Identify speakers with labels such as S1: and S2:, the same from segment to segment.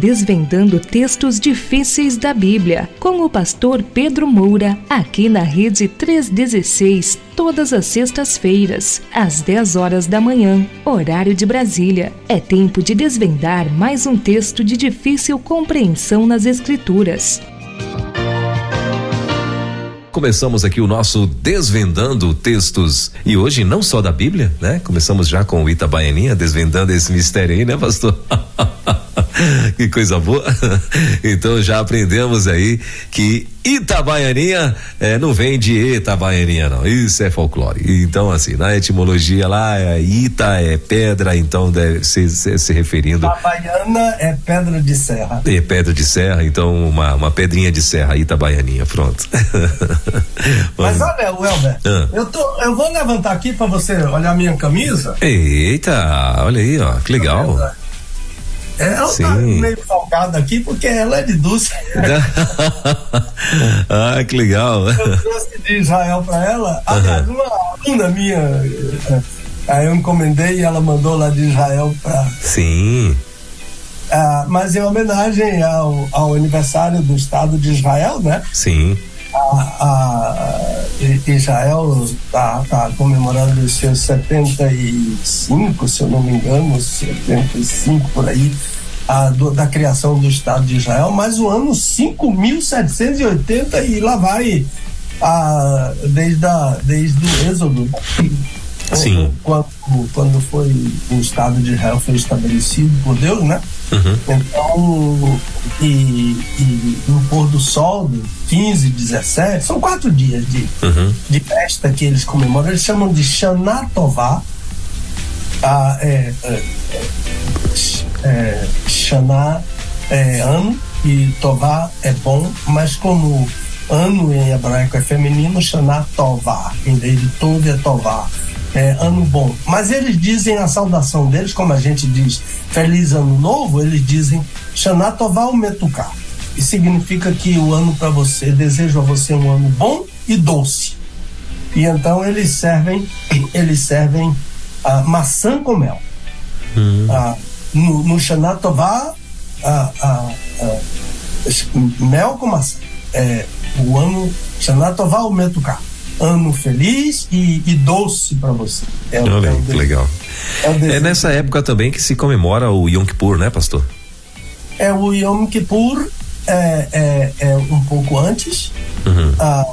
S1: desvendando textos difíceis da Bíblia, com o pastor Pedro Moura, aqui na Rede 316, todas as sextas-feiras, às 10 horas da manhã, horário de Brasília. É tempo de desvendar mais um texto de difícil compreensão nas Escrituras.
S2: Começamos aqui o nosso Desvendando Textos. E hoje não só da Bíblia, né? Começamos já com o Itabaianinha, desvendando esse mistério aí, né, pastor? que coisa boa. Então já aprendemos aí que Itabaianinha é, não vem de Itabaianinha, não. Isso é folclore. Então, assim, na etimologia lá, é Ita é pedra, então deve ser se, se referindo.
S3: Itabaiana é pedra de serra.
S2: É pedra de serra, então uma, uma pedrinha de serra, Itabaianinha, pronto.
S3: Mas olha, Welber, ah. eu, tô, eu vou levantar aqui para você olhar minha camisa.
S2: Eita, olha aí, ó, que legal.
S3: Ela Sim. tá meio salgada aqui porque ela é de Dulce.
S2: ah, que legal.
S3: Eu trouxe de Israel para ela. Aliás, uma aluna minha, eh, aí eu encomendei e ela mandou lá de Israel para.
S2: Sim.
S3: Ah, mas em homenagem ao, ao aniversário do Estado de Israel, né?
S2: Sim.
S3: A, a, Israel está tá comemorando os seus 75, se eu não me engano, 75 por aí, a, do, da criação do Estado de Israel, mas o ano 5.780 e lá vai a, desde, a, desde o Êxodo.
S2: Sim.
S3: Quando, quando foi o Estado de Israel foi estabelecido por Deus, né?
S2: Uhum.
S3: Então, e, e, no pôr do sol, 15, 17, são quatro dias de,
S2: uhum.
S3: de festa que eles comemoram, eles chamam de Shana Tová. Ah, é, é, é, Shana é ano e Tová é bom, mas como ano em hebraico é feminino, Shana Tová, em vez de Tov é Tová é, ano bom. Mas eles dizem a saudação deles, como a gente diz Feliz Ano Novo, eles dizem Xanatoval Metuká. E significa que o ano para você, desejo a você um ano bom e doce. E então eles servem, eles servem a maçã com mel.
S2: Hum.
S3: Ah, no, no Xanatová, ah, ah, mel com maçã. É, o ano Xanatová o Metuká ano feliz e, e doce para você.
S2: É, Olha, é que legal. É, é, nessa época também que se comemora o Yom Kippur, né, pastor?
S3: É o Yom Kippur é, é, é um pouco antes.
S2: Uhum.
S3: Ah,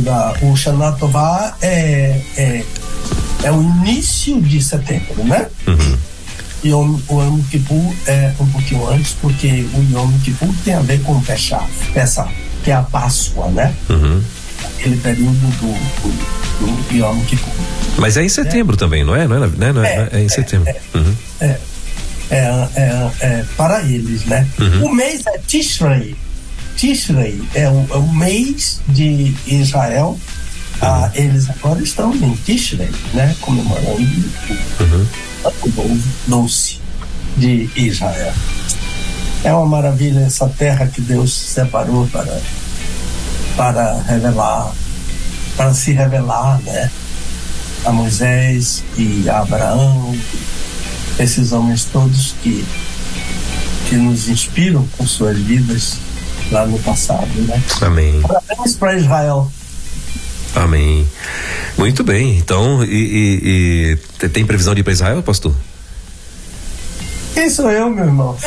S3: da, o Shana Tová é, é, é o início de setembro, né?
S2: Uhum.
S3: E o, o Yom Kippur é um pouquinho antes, porque o Yom Kippur tem a ver com Pesach, Pesach que é a Páscoa, né?
S2: Uhum
S3: aquele período do, do, do Yom Kippur.
S2: Mas é em setembro é. também, não é? Não é, né? não é, é, é em setembro.
S3: É, uhum. é, é, é, para eles, né?
S2: Uhum.
S3: O mês é Tishrei. Tishrei é o, o mês de Israel. Ah, uhum. eles agora estão em Tishrei, né? Comemorando
S2: uhum.
S3: o novo doce de Israel. É uma maravilha essa terra que Deus separou para para revelar, para se revelar, né? A Moisés e a Abraão, esses homens todos que, que nos inspiram com suas vidas lá no passado, né?
S2: Amém.
S3: Parabéns para Israel.
S2: Amém. Muito bem. Então, e, e, e tem previsão de ir para Israel, pastor?
S3: Quem sou eu, meu irmão?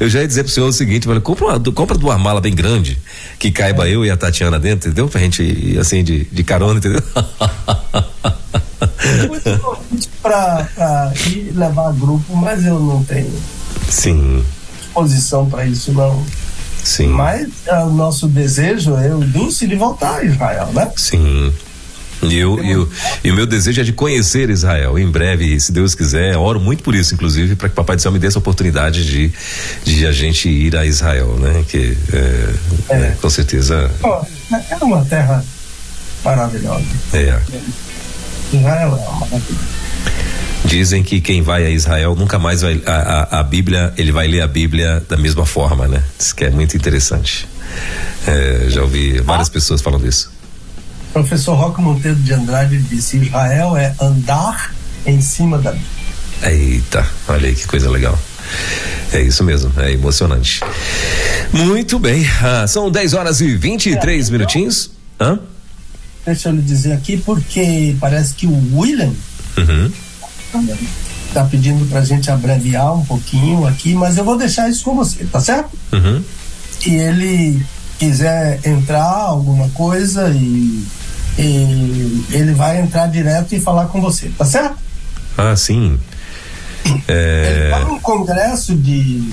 S2: eu já ia dizer pro senhor o seguinte, falei, compra, uma, compra duas malas bem grande, que caiba é. eu e a Tatiana dentro, entendeu? Pra gente ir assim de, de carona, entendeu?
S3: Muito convite pra, pra ir levar grupo, mas eu não tenho.
S2: Sim.
S3: Disposição para isso, não.
S2: Sim.
S3: Mas é o nosso desejo, eu e Dulce, de voltar a Israel, né?
S2: Sim. E, eu, eu, o meu desejo é de conhecer Israel em breve, se Deus quiser. Oro muito por isso, inclusive, para que o Papai do Céu me dê essa oportunidade de, de a gente ir a Israel, né? Que é, é. É, com certeza.
S3: é uma terra maravilhosa.
S2: É.
S3: Israel é.
S2: Dizem que quem vai a Israel nunca mais vai a, a, a, Bíblia, ele vai ler a Bíblia da mesma forma, né? Isso que é muito interessante. É, já ouvi várias ah. pessoas falando isso
S3: professor Roque Monteiro de Andrade disse: Israel é andar em cima da Bíblia.
S2: Eita, olha aí que coisa legal. É isso mesmo, é emocionante. Muito bem, ah, são 10 horas e 23 é, minutinhos. Hã?
S3: Deixa eu lhe dizer aqui, porque parece que o William uhum. tá pedindo pra gente abreviar um pouquinho aqui, mas eu vou deixar isso com você, tá certo? Uhum. E ele quiser entrar alguma coisa e, e ele vai entrar direto e falar com você, tá certo?
S2: Ah, sim.
S3: É... Ele tá num congresso de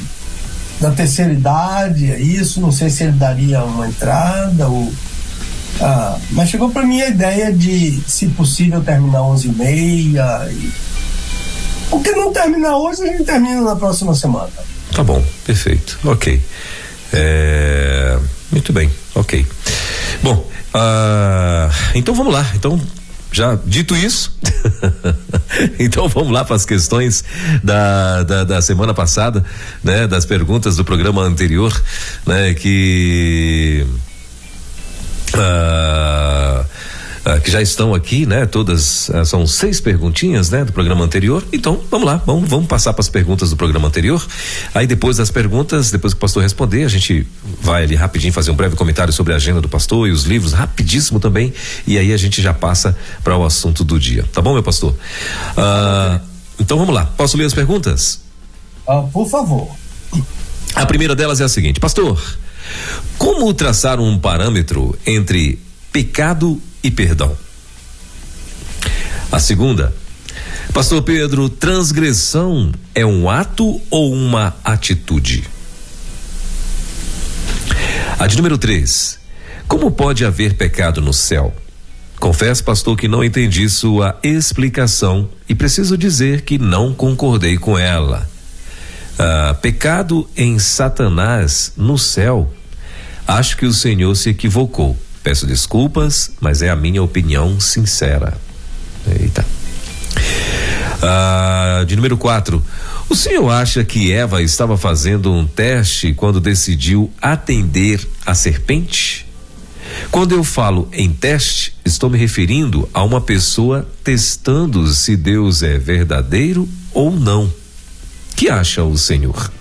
S3: da terceira idade, é isso, não sei se ele daria uma entrada ou ah, mas chegou para mim a ideia de, se possível, terminar 11 e meia. E... Porque não terminar hoje, a gente termina na próxima semana.
S2: Tá bom, perfeito. Ok. É... Muito bem, ok. Bom, ah, então vamos lá. Então, já dito isso, então vamos lá para as questões da, da, da, semana passada, né? Das perguntas do programa anterior, né? Que uh, uh, que já estão aqui, né? Todas uh, são seis perguntinhas, né? Do programa anterior. Então, vamos lá, vamos, vamos passar para as perguntas do programa anterior. Aí depois das perguntas, depois que o pastor responder, a gente vai ali rapidinho fazer um breve comentário sobre a agenda do pastor e os livros, rapidíssimo também. E aí a gente já passa para o assunto do dia. Tá bom, meu pastor? então vamos lá. Posso ler as perguntas?
S3: por favor.
S2: A primeira delas é a seguinte, pastor. Como traçar um parâmetro entre pecado e perdão? A segunda, Pastor Pedro, transgressão é um ato ou uma atitude? A de número 3. Como pode haver pecado no céu? Confesso, pastor, que não entendi sua explicação e preciso dizer que não concordei com ela. Ah, pecado em Satanás no céu. Acho que o Senhor se equivocou. Peço desculpas, mas é a minha opinião sincera. Eita. Ah, de número 4. O senhor acha que Eva estava fazendo um teste quando decidiu atender a serpente? Quando eu falo em teste, estou me referindo a uma pessoa testando se Deus é verdadeiro ou não que acha o Senhor?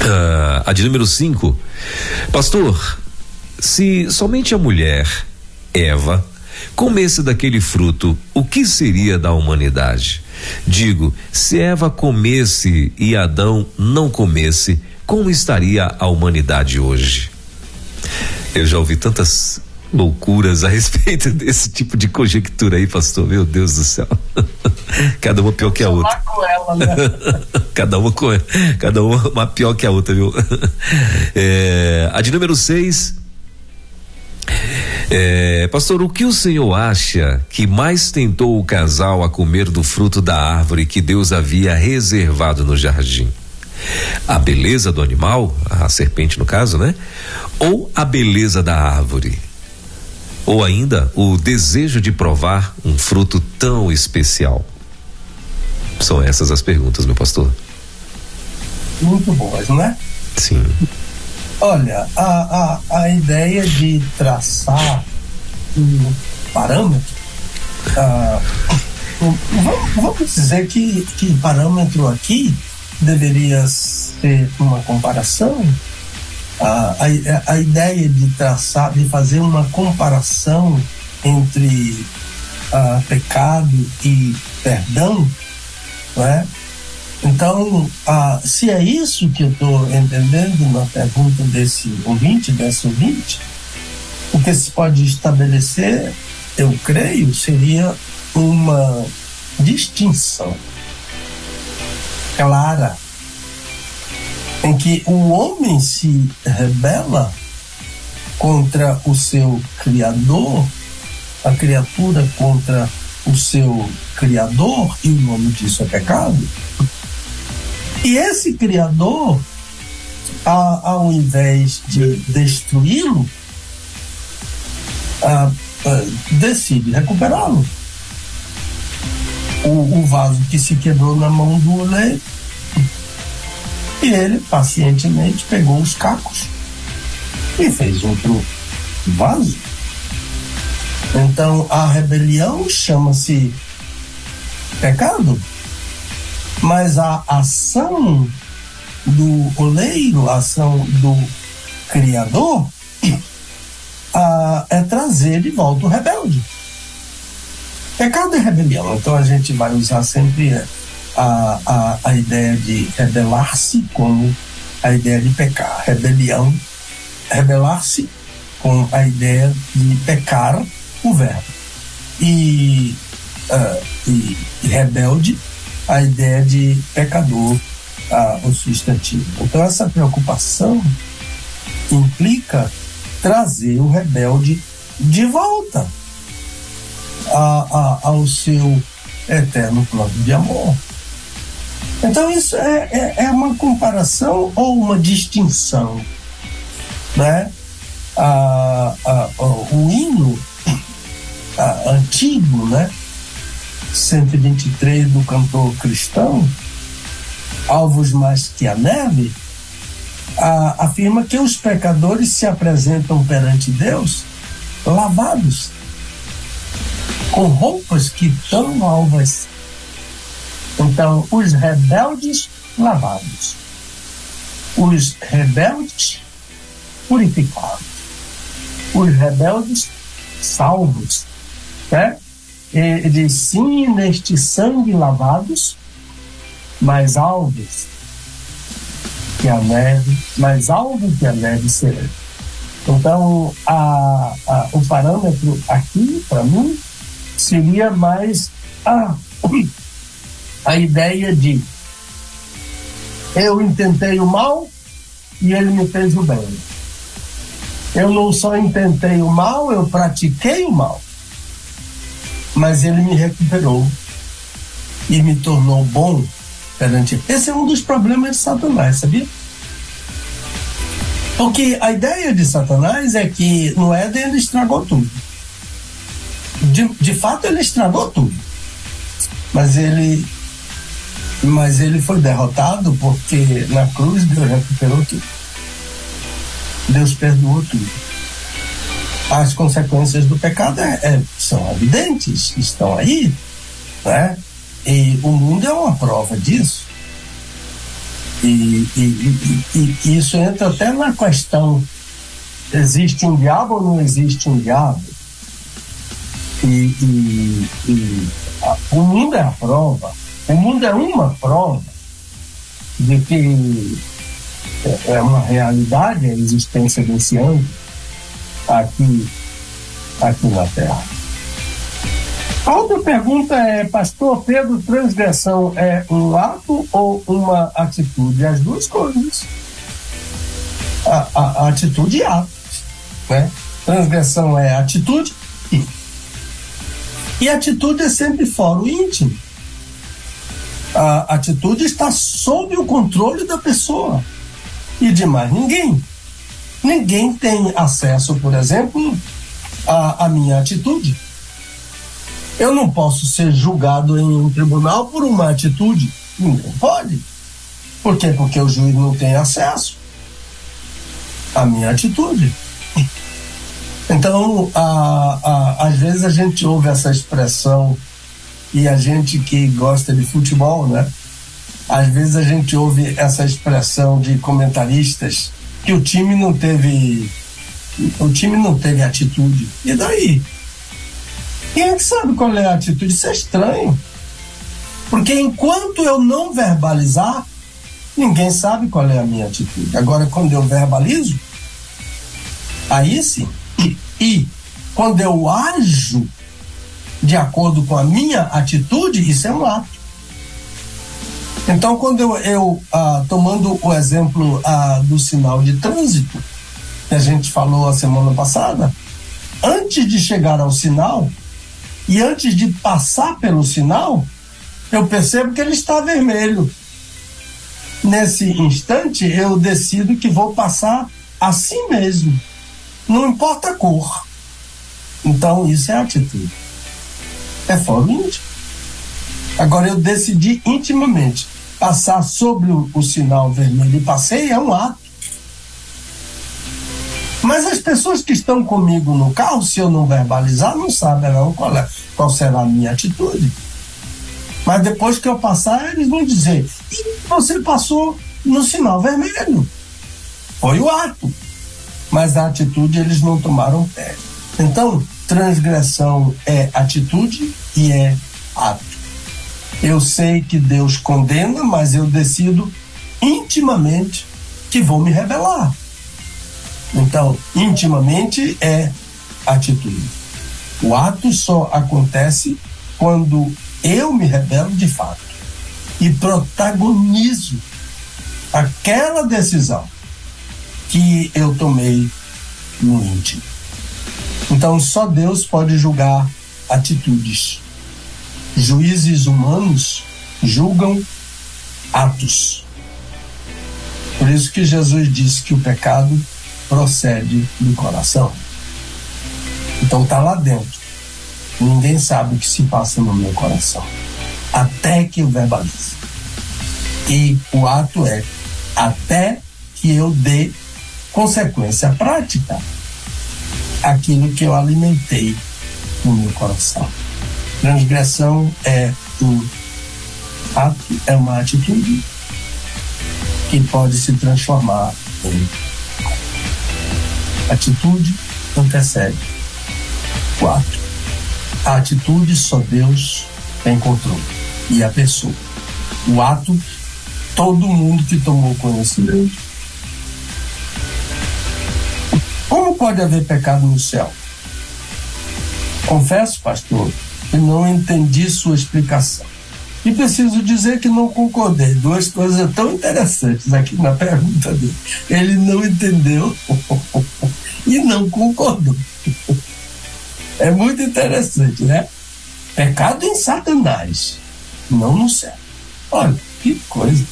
S2: Ah, a de número 5. Pastor, se somente a mulher, Eva, comesse daquele fruto, o que seria da humanidade? Digo, se Eva comesse e Adão não comesse, como estaria a humanidade hoje? Eu já ouvi tantas loucuras a respeito desse tipo de conjectura aí, pastor. Meu Deus do céu. Cada uma pior que a outra. Ela, né? cada uma com cada uma, uma pior que a outra, viu? É, a de número 6. É, pastor, o que o senhor acha que mais tentou o casal a comer do fruto da árvore que Deus havia reservado no jardim? A beleza do animal, a serpente no caso, né? Ou a beleza da árvore? Ou ainda o desejo de provar um fruto tão especial? São essas as perguntas, meu pastor.
S3: Muito boas, né?
S2: Sim.
S3: Olha, a, a, a ideia de traçar um parâmetro, ah, vamos, vamos dizer que, que parâmetro aqui deveria ser uma comparação a, a, ideia de traçar, de fazer uma comparação entre uh, pecado e perdão, não é? Então, uh, se é isso que eu estou entendendo na pergunta desse ouvinte, dessa ouvinte, o que se pode estabelecer, eu creio, seria uma distinção clara em que o homem se rebela contra o seu Criador, a criatura contra o seu Criador, e o nome disso é pecado. E esse Criador, ao invés de destruí-lo, decide recuperá-lo. O, o vaso que se quebrou na mão do oleiro e ele, pacientemente, pegou os cacos e fez outro vaso. Então, a rebelião chama-se pecado. Mas a ação do oleiro, a ação do Criador, é trazer de volta o rebelde. Pecado é rebelião, então a gente vai usar sempre a, a, a ideia de rebelar-se como a ideia de pecar. Rebelião, rebelar-se com a ideia de pecar o verbo. E, uh, e, e rebelde, a ideia de pecador, uh, o substantivo. Então, essa preocupação implica trazer o rebelde de volta a, a, ao seu eterno plano de amor. Então, isso é, é, é uma comparação ou uma distinção. Né? A, a, o hino antigo, né? 123 do cantor cristão, Alvos Mais que a Neve, a, afirma que os pecadores se apresentam perante Deus lavados, com roupas que tão alvas então, os rebeldes lavados, os rebeldes purificados, os rebeldes salvos, né? Ele diz sim neste sangue lavados, mais alvos que a neve, mais alvo que a neve será. Então, a, a, o parâmetro aqui, para mim, seria mais a a ideia de eu intentei o mal e ele me fez o bem. Eu não só intentei o mal, eu pratiquei o mal. Mas ele me recuperou e me tornou bom perante. Esse é um dos problemas de Satanás, sabia? Porque a ideia de Satanás é que no Éden ele estragou tudo. De, de fato, ele estragou tudo. Mas ele mas ele foi derrotado porque na cruz Deus recuperou tudo. Deus perdoou tudo. As consequências do pecado é, é, são evidentes, estão aí, né? E o mundo é uma prova disso. E, e, e, e isso entra até na questão: existe um diabo ou não existe um diabo? E, a, o mundo é a prova o mundo é uma prova de que é uma realidade a existência desse âmbito aqui, aqui na Terra. A outra pergunta é, pastor Pedro, transgressão é um ato ou uma atitude? As duas coisas. A, a, a atitude e ato. Né? Transgressão é atitude e, e atitude é sempre fora o íntimo a atitude está sob o controle da pessoa e de mais ninguém. Ninguém tem acesso, por exemplo, à, à minha atitude. Eu não posso ser julgado em um tribunal por uma atitude. Ninguém pode. Por quê? Porque o juiz não tem acesso à minha atitude. Então, a, a, às vezes a gente ouve essa expressão e a gente que gosta de futebol, né? Às vezes a gente ouve essa expressão de comentaristas que o time não teve o time não teve atitude. E daí? Quem é que sabe qual é a atitude? Isso é estranho. Porque enquanto eu não verbalizar, ninguém sabe qual é a minha atitude. Agora, quando eu verbalizo, aí sim. E, e quando eu ajo, de acordo com a minha atitude, isso é um ato. Então, quando eu, eu ah, tomando o exemplo ah, do sinal de trânsito, que a gente falou a semana passada, antes de chegar ao sinal e antes de passar pelo sinal, eu percebo que ele está vermelho. Nesse instante, eu decido que vou passar assim mesmo, não importa a cor. Então, isso é atitude é fora o íntimo. Agora, eu decidi intimamente passar sobre o, o sinal vermelho e passei, é um ato. Mas as pessoas que estão comigo no carro, se eu não verbalizar, não sabem qual, é, qual será a minha atitude. Mas depois que eu passar, eles vão dizer: você passou no sinal vermelho. Foi o ato. Mas a atitude eles não tomaram pé. Então, transgressão é atitude e é ato. Eu sei que Deus condena, mas eu decido intimamente que vou me rebelar. Então, intimamente é atitude. O ato só acontece quando eu me rebelo de fato e protagonizo aquela decisão que eu tomei no íntimo. Então, só Deus pode julgar atitudes. Juízes humanos julgam atos. Por isso que Jesus disse que o pecado procede do coração. Então tá lá dentro. Ninguém sabe o que se passa no meu coração. Até que eu verbalize. E o ato é até que eu dê consequência prática aquilo que eu alimentei no meu coração. Transgressão é um ato, é uma atitude que pode se transformar em atitude antecede o ato. A atitude só Deus tem controle e a pessoa. O ato, todo mundo que tomou conhecimento. Como pode haver pecado no céu? Confesso, pastor, que não entendi sua explicação. E preciso dizer que não concordei. Duas coisas tão interessantes aqui na pergunta dele. Ele não entendeu e não concordou. É muito interessante, né? Pecado em Satanás, não no céu. Olha, que coisa.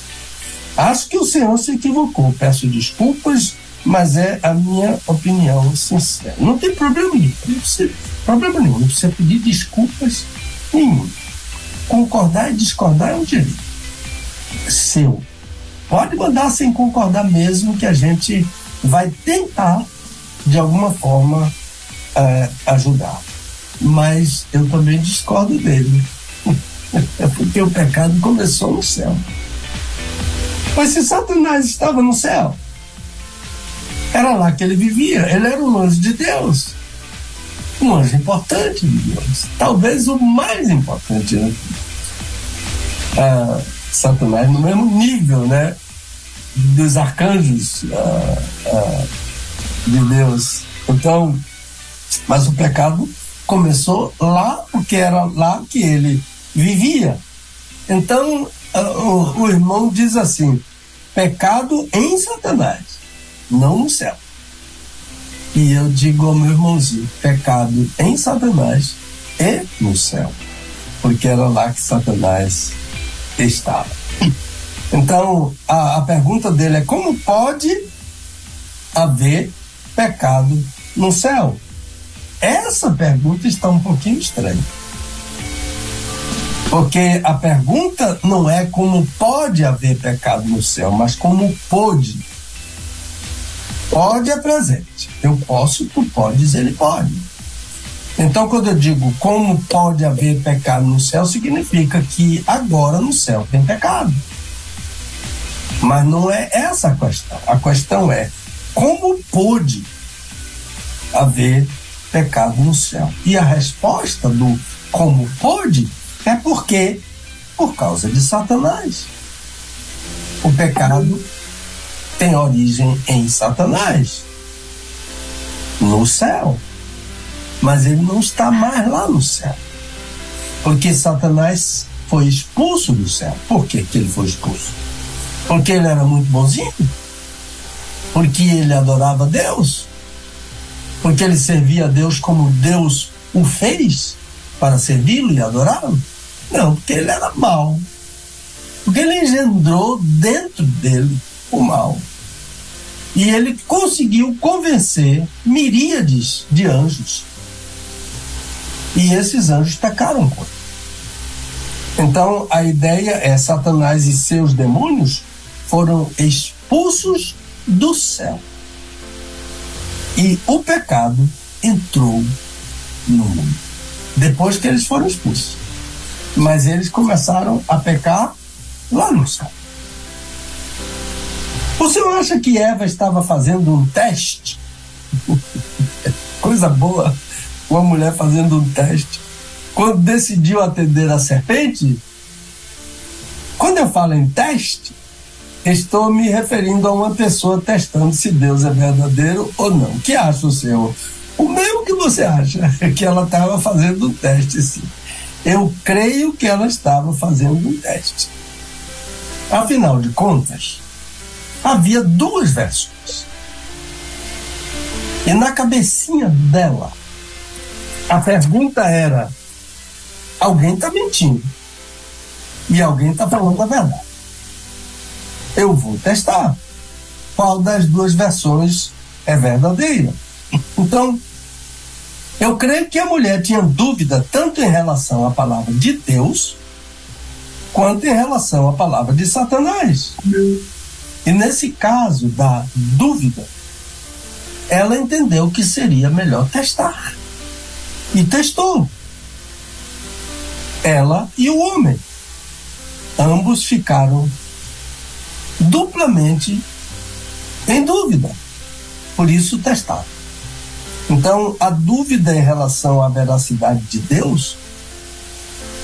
S3: Acho que o Senhor se equivocou. Peço desculpas, mas é a minha opinião sincera. Não tem problema nenhum. Não precisa, problema nenhum. Não precisa pedir desculpas nenhum. Concordar e discordar é um direito seu. Pode mandar sem concordar mesmo, que a gente vai tentar, de alguma forma, é, ajudar. Mas eu também discordo dele. É porque o pecado começou no céu. Mas se Satanás estava no céu, era lá que ele vivia. Ele era um anjo de Deus. Um anjo importante de Deus. Talvez o mais importante. Né? Ah, Satanás no mesmo nível, né? Dos arcanjos ah, ah, de Deus. Então, mas o pecado começou lá, porque era lá que ele vivia. Então, o, o irmão diz assim: pecado em Satanás, não no céu. E eu digo ao meu irmãozinho: pecado em Satanás e no céu, porque era lá que Satanás estava. Então, a, a pergunta dele é: como pode haver pecado no céu? Essa pergunta está um pouquinho estranha. Porque a pergunta não é como pode haver pecado no céu, mas como pode. Pode é presente. Eu posso, tu podes, ele pode. Então, quando eu digo como pode haver pecado no céu, significa que agora no céu tem pecado. Mas não é essa a questão. A questão é como pode haver pecado no céu. E a resposta do como pode é porque por causa de Satanás. O pecado tem origem em Satanás, no céu. Mas ele não está mais lá no céu. Porque Satanás foi expulso do céu. Por que, que ele foi expulso? Porque ele era muito bonzinho? Porque ele adorava Deus? porque ele servia a Deus como Deus o fez para servi-lo e adorá-lo? Não, porque ele era mau. Porque ele engendrou dentro dele o mal. E ele conseguiu convencer miríades de anjos. E esses anjos pecaram com ele. Então a ideia é Satanás e seus demônios foram expulsos do céu. E o pecado entrou no mundo. Depois que eles foram expulsos. Mas eles começaram a pecar lá no céu. O senhor acha que Eva estava fazendo um teste? Coisa boa, uma mulher fazendo um teste. Quando decidiu atender a serpente, quando eu falo em teste, estou me referindo a uma pessoa testando se Deus é verdadeiro ou não. O que acha o senhor? O mesmo que você acha, que ela estava fazendo um teste, sim. Eu creio que ela estava fazendo um teste. Afinal de contas, havia duas versões. E na cabecinha dela, a pergunta era: alguém está mentindo e alguém está falando a verdade. Eu vou testar qual das duas versões é verdadeira. Então, eu creio que a mulher tinha dúvida tanto em relação à palavra de Deus, quanto em relação à palavra de Satanás. E nesse caso da dúvida, ela entendeu que seria melhor testar. E testou. Ela e o homem. Ambos ficaram duplamente em dúvida. Por isso testaram. Então, a dúvida em relação à veracidade de Deus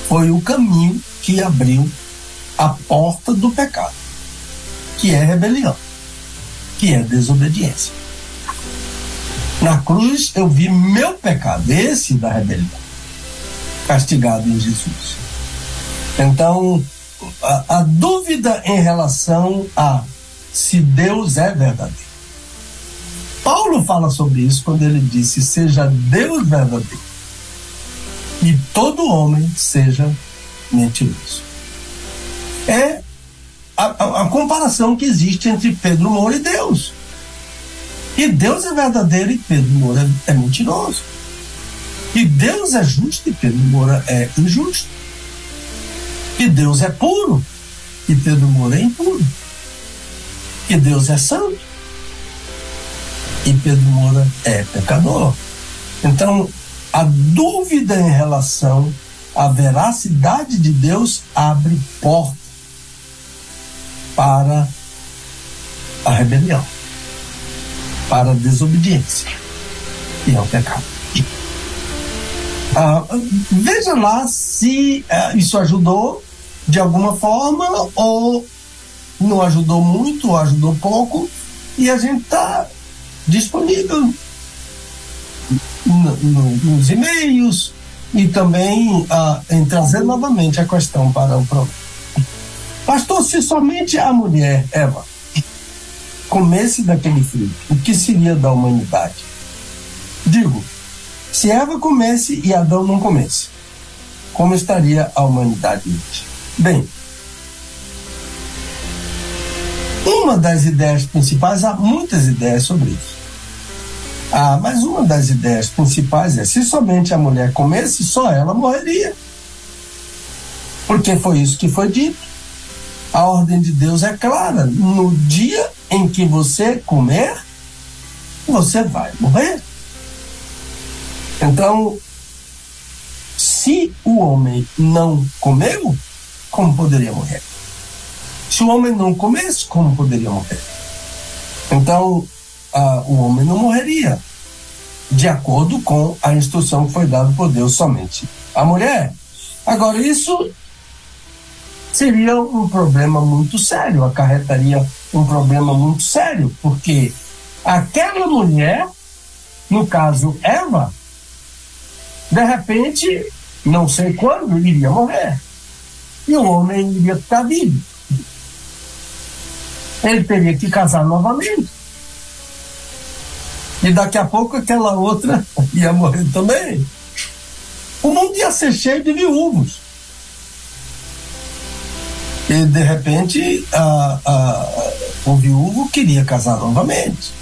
S3: foi o caminho que abriu a porta do pecado, que é rebelião, que é desobediência. Na cruz eu vi meu pecado, esse da rebelião, castigado em Jesus. Então, a, a dúvida em relação a se Deus é verdadeiro Paulo fala sobre isso quando ele disse: Seja Deus verdadeiro e todo homem seja mentiroso. É a, a, a, comparação que existe entre Pedro Moura e Deus. E Deus é verdadeiro e Pedro Moura é, é mentiroso. E Deus é justo e Pedro Moura é injusto. E Deus é puro e Pedro Moura é impuro. E Deus é santo e Pedro Moura é pecador. Então, a dúvida em relação à veracidade de Deus abre porta para a rebelião, para a desobediência e ao pecado. Ah, veja lá se ah, isso ajudou de alguma forma ou não ajudou muito, ou ajudou pouco, e a gente está disponível no, no, nos e-mails e também ah, em trazer novamente a questão para o programa. Pastor, se somente a mulher, Eva, comesse daquele fruto, o que seria da humanidade? Digo, se Eva comesse e Adão não comesse, como estaria a humanidade hoje? Bem, uma das ideias principais, há muitas ideias sobre isso. Ah, mas uma das ideias principais é: se somente a mulher comesse, só ela morreria. Porque foi isso que foi dito. A ordem de Deus é clara: no dia em que você comer, você vai morrer. Então, se o homem não comeu, como poderia morrer? Se o homem não comesse, como poderia morrer? Então, ah, o homem não morreria, de acordo com a instrução que foi dada por Deus somente à mulher. Agora, isso seria um problema muito sério, acarretaria um problema muito sério, porque aquela mulher, no caso Eva, de repente, não sei quando, iria morrer. E o homem iria ficar vivo. Ele teria que casar novamente. E daqui a pouco aquela outra ia morrer também. O mundo ia ser cheio de viúvos. E de repente a, a, o viúvo queria casar novamente.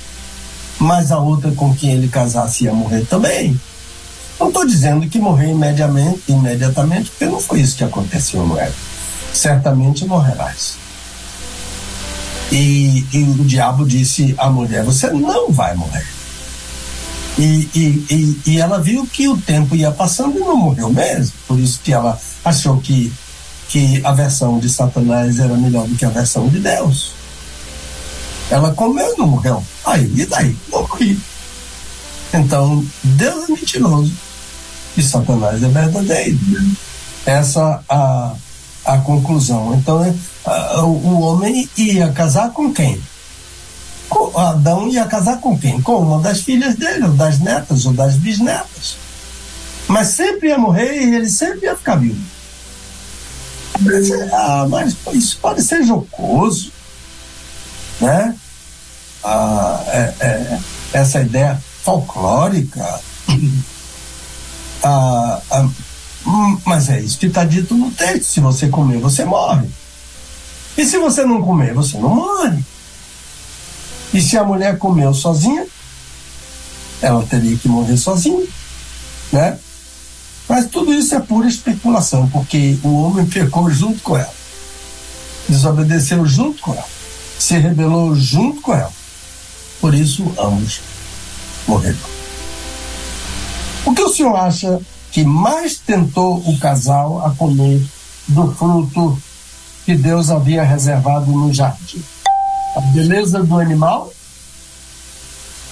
S3: Mas a outra com quem ele casasse ia morrer também. Não estou dizendo que morrer imediatamente, imediatamente, porque não foi isso que aconteceu, não era. Certamente morrerás. E, e o diabo disse à mulher: Você não vai morrer. E, e, e, ela viu que o tempo ia passando e não morreu mesmo. Por isso que ela achou que, que a versão de Satanás era melhor do que a versão de Deus. Ela comeu e não morreu. Aí, e daí? Morri. Então, Deus é mentiroso e Satanás é verdadeiro. Essa a, a conclusão. Então, é, a, o homem ia casar com quem? Com, Adão ia casar com quem? Com uma das filhas dele, ou das netas, ou das bisnetas. Mas sempre ia morrer e ele sempre ia ficar vivo. Mas, ah, mas isso pode ser jocoso, né? Ah, é, é, essa ideia folclórica. Ah, ah, hum, mas é isso que está dito no texto: se você comer, você morre. E se você não comer, você não morre. E se a mulher comeu sozinha, ela teria que morrer sozinha, né? Mas tudo isso é pura especulação, porque o homem pecou junto com ela, desobedeceu junto com ela, se rebelou junto com ela. Por isso, ambos morreram. O que o senhor acha que mais tentou o casal a comer do fruto que Deus havia reservado no jardim? A beleza do animal?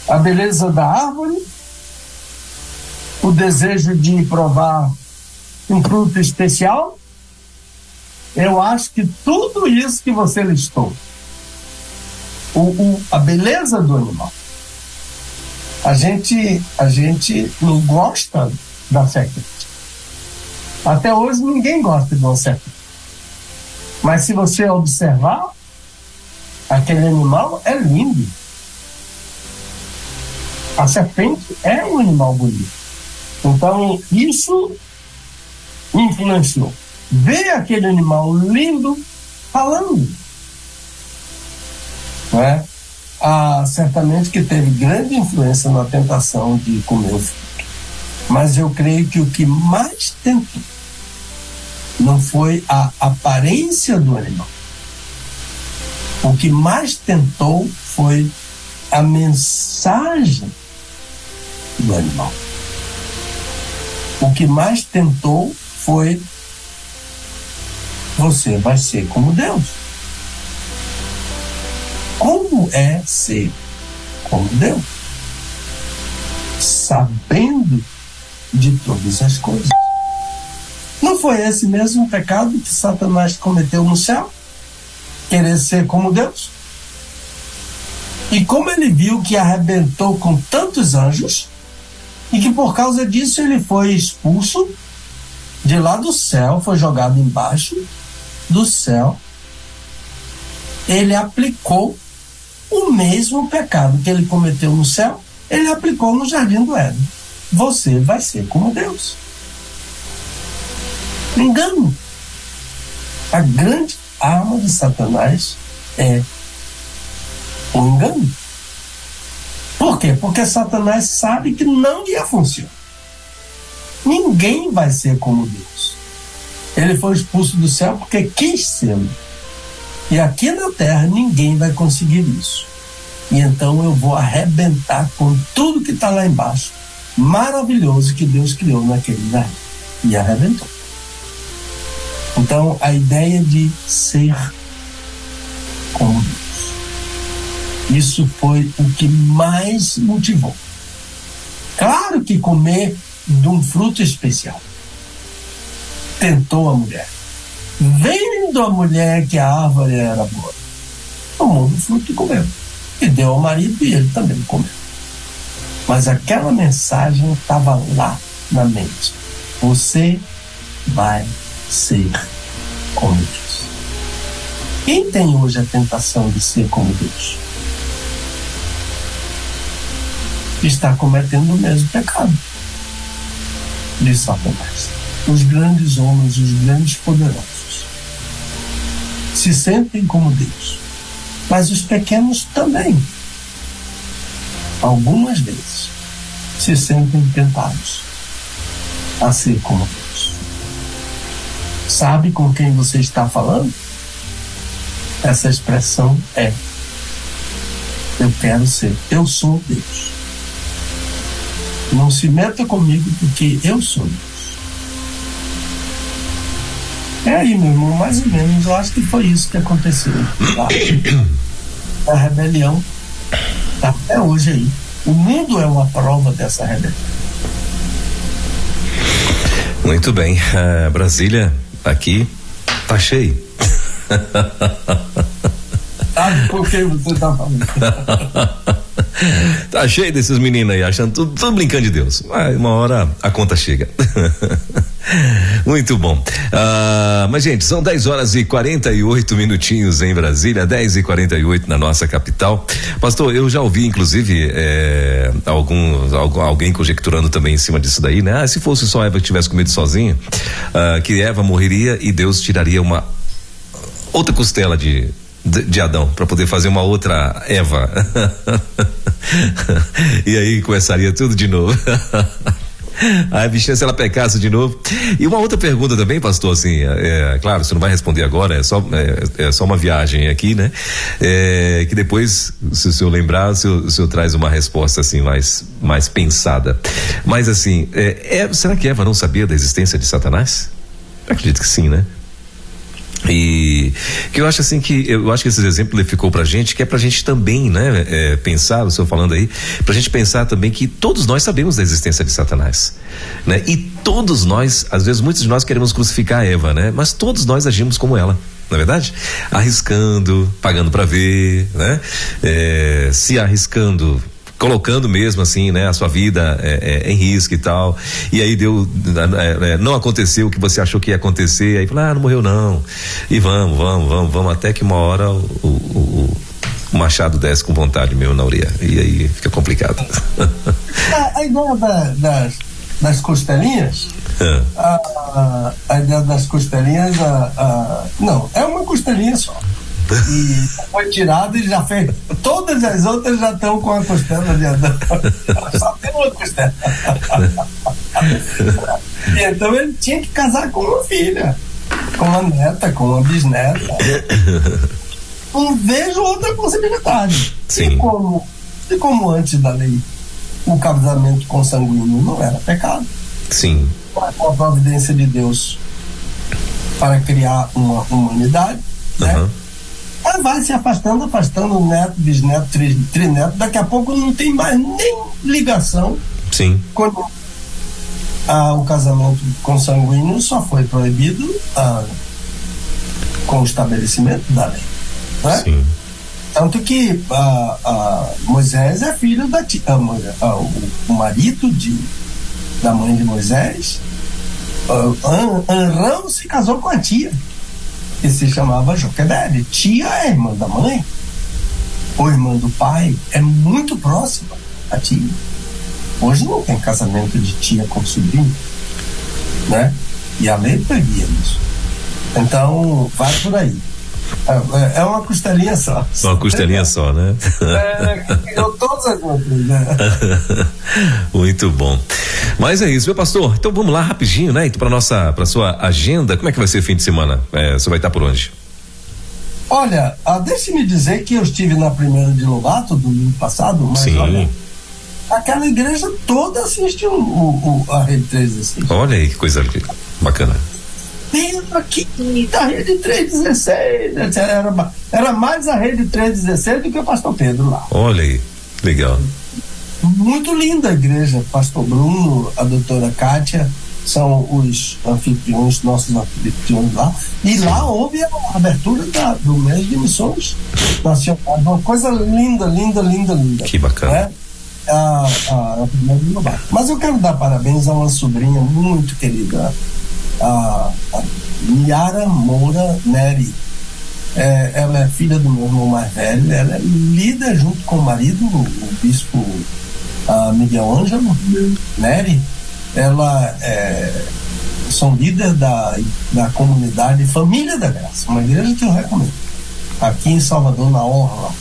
S3: A beleza da árvore? O desejo de provar um fruto especial? Eu acho que tudo isso que você listou o, o, a beleza do animal. A gente, a gente não gosta da serpente. Até hoje ninguém gosta de uma serpente. Mas se você observar, aquele animal é lindo. A serpente é um animal bonito. Então, isso influenciou. Ver aquele animal lindo falando né? Ah, certamente que teve grande influência na tentação de comer o fruto. Mas eu creio que o que mais tentou não foi a aparência do animal. O que mais tentou foi a mensagem do animal. O que mais tentou foi você vai ser como Deus. Como é ser como Deus? Sabendo de todas as coisas. Não foi esse mesmo pecado que Satanás cometeu no céu? Querer ser como Deus? E como ele viu que arrebentou com tantos anjos, e que por causa disso ele foi expulso de lá do céu, foi jogado embaixo do céu, ele aplicou o mesmo pecado que ele cometeu no céu, ele aplicou no jardim do Éden. Você vai ser como Deus. Engano. A grande arma de Satanás é o engano. Por quê? Porque Satanás sabe que não ia funcionar. Ninguém vai ser como Deus. Ele foi expulso do céu porque quis ser. E aqui na terra ninguém vai conseguir isso. E então eu vou arrebentar com tudo que está lá embaixo, maravilhoso que Deus criou naquele lugar. E arrebentou. Então a ideia de ser como Deus. Isso foi o que mais motivou. Claro que comer de um fruto especial tentou a mulher. Vendo a mulher que a árvore era boa, tomou do fruto e comeu. E deu ao marido e ele também comeu. Mas aquela mensagem estava lá na mente. Você vai ser como Deus. Quem tem hoje a tentação de ser como Deus? Está cometendo o mesmo pecado de Satanás. Os grandes homens, os grandes poderosos se sentem como Deus. Mas os pequenos também, algumas vezes, se sentem tentados a ser como Deus. Sabe com quem você está falando? Essa expressão é: Eu quero ser, eu sou Deus. Não se meta comigo porque eu sou. É aí, meu irmão, mais ou menos. Eu acho que foi isso que aconteceu. A rebelião tá até hoje aí. O mundo é uma prova dessa rebelião.
S2: Muito bem. Uh, Brasília, aqui, tá cheio.
S3: Sabe por que você tá falando?
S2: tá cheio desses meninos aí, achando tudo, tudo brincando de Deus. Mas uma hora a conta chega. Muito bom. Uh, mas, gente, são 10 horas e 48 minutinhos em Brasília, 10 e 48 na nossa capital. Pastor, eu já ouvi, inclusive, é, algum, algum, alguém conjecturando também em cima disso daí, né? Ah, se fosse só Eva que tivesse comido sozinha, uh, que Eva morreria e Deus tiraria uma outra costela de, de, Adão para poder fazer uma outra Eva. e aí começaria tudo de novo. A bichinha, se ela pecasse de novo. E uma outra pergunta também, pastor, assim, é, é, claro, você não vai responder agora, é só, é, é só uma viagem aqui, né? É, que depois, se o senhor lembrar, o senhor, o senhor, traz uma resposta assim mais, mais pensada. Mas assim, é, é será que Eva não sabia da existência de Satanás? Acredito que sim, né? E que eu acho assim que eu acho que esse exemplo ele ficou pra gente, que é pra gente também, né, é, pensar, o senhor falando aí, pra gente pensar também que todos nós sabemos da existência de Satanás, né? E todos nós, às vezes muitos de nós queremos crucificar a Eva, né? Mas todos nós agimos como ela na é verdade? Arriscando, pagando para ver, né? É, se arriscando colocando mesmo assim, né, a sua vida é, é, em risco e tal. E aí deu, é, é, não aconteceu o que você achou que ia acontecer, aí falou, ah, não morreu não. E vamos, vamos, vamos, vamos, até que uma hora o, o, o machado desce com vontade mesmo na ureia. E aí fica complicado.
S3: a, a ideia da, das, das costelinhas, a, a, a, ideia das costelinhas, a, não, é uma costelinha só e foi tirado e já fez. Todas as outras já estão com a costela de Adão. Só tem uma costela. então ele tinha que casar com uma filha, com uma neta, com uma bisneta. Não vejo outra possibilidade.
S2: Sim.
S3: E como, e como antes da lei o casamento consanguíneo não era pecado.
S2: Sim.
S3: Com a providência de Deus para criar uma humanidade, uhum. né? Ela vai se afastando, afastando o neto, bisneto, tri, trineto. Daqui a pouco não tem mais nem ligação.
S2: Sim.
S3: Quando ah, o casamento consanguíneo só foi proibido ah, com o estabelecimento da lei. Né?
S2: Sim.
S3: Tanto que ah, ah, Moisés é filho da tia, ah, ah, o, marido de, da mãe de Moisés. Uh, Anrão se casou com a tia que se chamava Joquebede. Tia é irmã da mãe, ou irmã do pai, é muito próxima a tia. Hoje não tem casamento de tia com sobrinho, né? E a lei proibia isso. Então, vai por aí. É, é uma costelinha só.
S2: Uma costelinha só, né?
S3: É, eu todas as outras, né?
S2: Muito bom. Mas é isso, meu pastor. Então vamos lá rapidinho, né? Então, para nossa, para sua agenda, como é que vai ser o fim de semana? É, você vai estar por onde?
S3: Olha, ah, deixe-me dizer que eu estive na primeira de Lobato domingo passado, mas
S2: Sim.
S3: olha, aquela igreja toda assiste o, o, a Rede 316.
S2: Olha aí que coisa bacana.
S3: Pedro aqui da Rede 316. Era, era mais a Rede 316 do que o pastor Pedro lá.
S2: Olha aí, legal.
S3: Muito linda a igreja. Pastor Bruno, a doutora Kátia, são os anfitriões, nossos anfitriões lá. E lá houve a abertura da, do mês de missões nacionais. Uma coisa linda, linda, linda, linda.
S2: Que bacana. É?
S3: A, a, a, Mas eu quero dar parabéns a uma sobrinha muito querida, a, a Miara Moura Neri. É, ela é filha do meu irmão mais velho, ela é líder junto com o marido, o, o bispo Miguel Ângelo Neri. Ela é, são líderes da, da comunidade Família da Graça, uma igreja que eu recomendo. Aqui em Salvador, na Orla,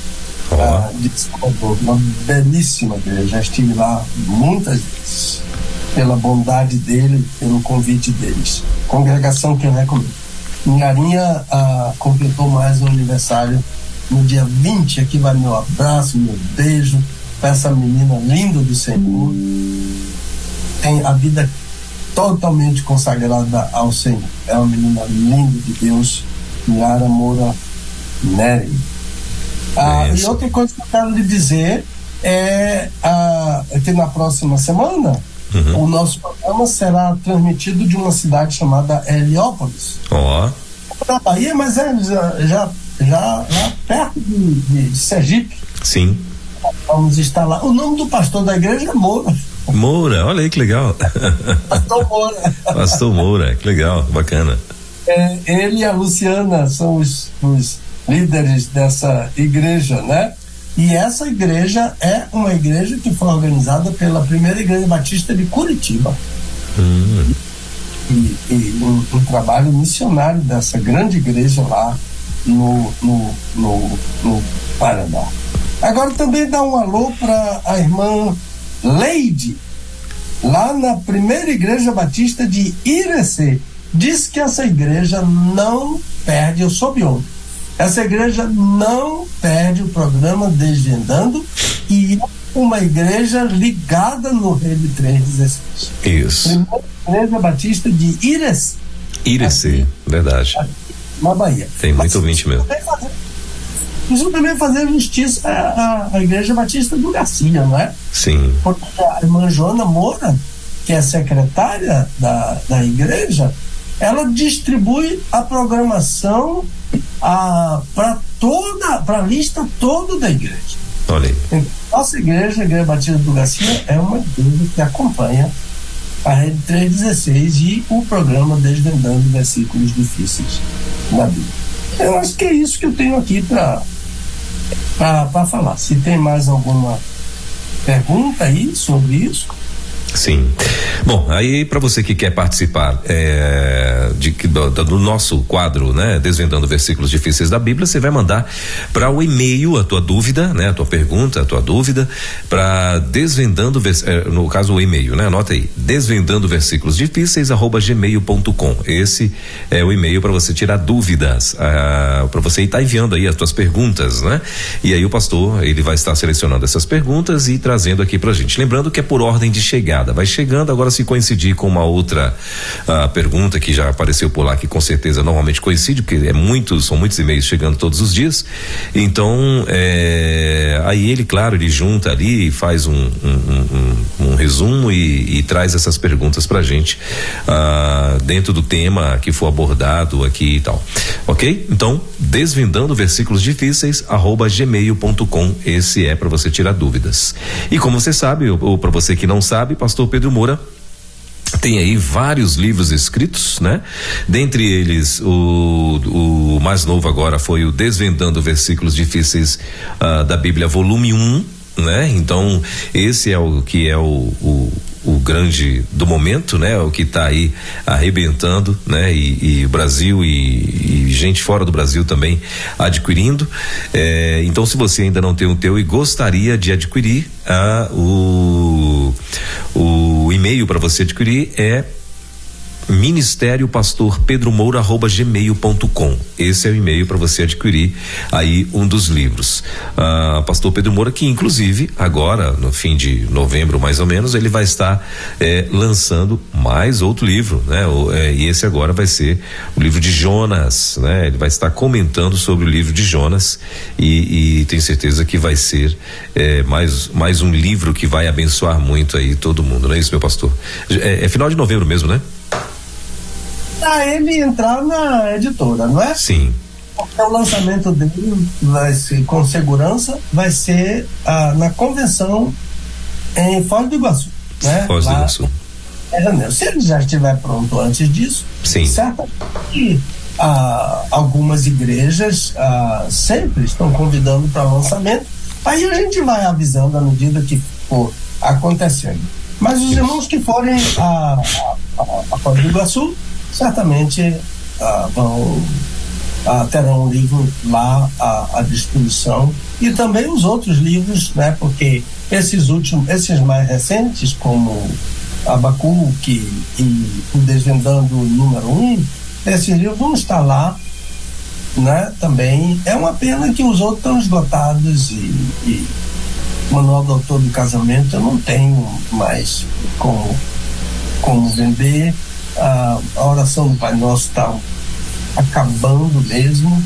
S3: de Salvador, uma belíssima igreja. Já estive lá muitas vezes pela bondade dele, pelo convite deles. Congregação que eu recomendo. Minharinha ah, completou mais um aniversário no dia 20. Aqui vai meu abraço, meu beijo para essa menina linda do Senhor. Tem a vida totalmente consagrada ao Senhor. É uma menina linda de Deus, Yara Moura Nery. Ah, e outra coisa que eu quero lhe dizer é ah, que na próxima semana uhum. o nosso programa será transmitido de uma cidade chamada Heliópolis.
S2: Ó.
S3: Oh. Na Bahia, mas é já, já, já, já perto de, de Sergipe.
S2: Sim.
S3: Vamos estar lá. O nome do pastor da igreja é Moura.
S2: Moura, olha aí que legal.
S3: Pastor Moura.
S2: Pastor Moura, que legal, bacana.
S3: É, ele e a Luciana são os, os líderes dessa igreja, né? E essa igreja é uma igreja que foi organizada pela primeira igreja batista de Curitiba.
S2: Hum.
S3: E, e um, um, trabalho missionário dessa grande igreja lá no, no, no, no Paraná. Agora também dá um alô para a irmã Leide, lá na primeira igreja batista de Irecê. Diz que essa igreja não perde, eu soube ontem, essa igreja não perde o programa Desvendando e é uma igreja ligada no Rede 316.
S2: Isso.
S3: Primeira igreja batista de Irecê.
S2: Irecê, verdade.
S3: Aqui, na Bahia.
S2: Tem muito ouvinte mesmo.
S3: Preciso também fazer justiça à, à Igreja Batista do Garcia, não é?
S2: Sim.
S3: Porque a irmã Joana Moura, que é secretária da, da igreja, ela distribui a programação para toda, para a lista toda da igreja.
S2: Olha aí.
S3: Então, nossa igreja, a Igreja Batista do Garcia, é uma igreja que acompanha a Rede 316 e o programa Desvendando Versículos Difíceis na Bíblia. Eu acho que é isso que eu tenho aqui para falar. Se tem mais alguma pergunta aí sobre isso,
S2: Sim. Bom, aí para você que quer participar é, de, do, do, nosso quadro, né, desvendando versículos difíceis da Bíblia, você vai mandar para o e-mail a tua dúvida, né, a tua pergunta, a tua dúvida, para desvendando é, no caso o e-mail, né, anota aí, desvendando versículos difíceis gmail.com. Esse é o e-mail para você tirar dúvidas, ah, para você estar tá enviando aí as tuas perguntas, né? E aí o pastor ele vai estar selecionando essas perguntas e trazendo aqui para gente. Lembrando que é por ordem de chegada vai chegando. Agora, se coincidir com uma outra uh, pergunta que já apareceu por lá, que com certeza normalmente coincide, porque é muitos, são muitos e-mails chegando todos os dias. Então, é, aí ele, claro, ele junta ali, faz um, um, um, um resumo e, e, traz essas perguntas pra gente uh, dentro do tema que for abordado aqui e tal. Ok? Então, desvendando versículos difíceis, arroba gmail.com. Esse é para você tirar dúvidas. E como você sabe, ou, ou para você que não sabe, pastor pastor Pedro Moura tem aí vários livros escritos, né? Dentre eles, o, o mais novo agora foi o Desvendando Versículos Difíceis uh, da Bíblia, volume 1, um, né? Então, esse é o que é o, o o grande do momento, né? O que está aí arrebentando, né? E, e o Brasil e, e, gente fora do Brasil também adquirindo. É, então, se você ainda não tem o teu e gostaria de adquirir, ah, o, o e-mail para você adquirir é ministério pastor Pedro Moura arroba gmail.com. Esse é o e-mail para você adquirir aí um dos livros. Ah, pastor Pedro Moura, que inclusive agora, no fim de novembro mais ou menos, ele vai estar eh, lançando mais outro livro, né? O, eh, e esse agora vai ser o livro de Jonas, né? Ele vai estar comentando sobre o livro de Jonas e, e tenho certeza que vai ser eh, mais, mais um livro que vai abençoar muito aí todo mundo, não é isso, meu pastor? É, é final de novembro mesmo, né?
S3: Para ele entrar na editora, não é?
S2: Sim.
S3: Porque o lançamento dele vai ser, com segurança vai ser ah, na convenção em Foz do Iguaçu. Né?
S2: Foz do Iguaçu.
S3: É, Se ele já estiver pronto antes disso,
S2: Sim.
S3: certamente ah, algumas igrejas ah, sempre estão convidando para lançamento. Aí a gente vai avisando à medida que for acontecendo. Mas os irmãos que forem a, a, a Foz do Iguaçu certamente ah, vão ah, terão um livro lá à, à, disposição e também os outros livros, né? Porque esses últimos, esses mais recentes, como Abacuque e o Desvendando número um, esses livros vão estar lá, né? Também é uma pena que os outros estão esgotados e, e Manual do Autor do Casamento eu não tenho mais como como vender. A, a oração do Pai Nosso está acabando mesmo.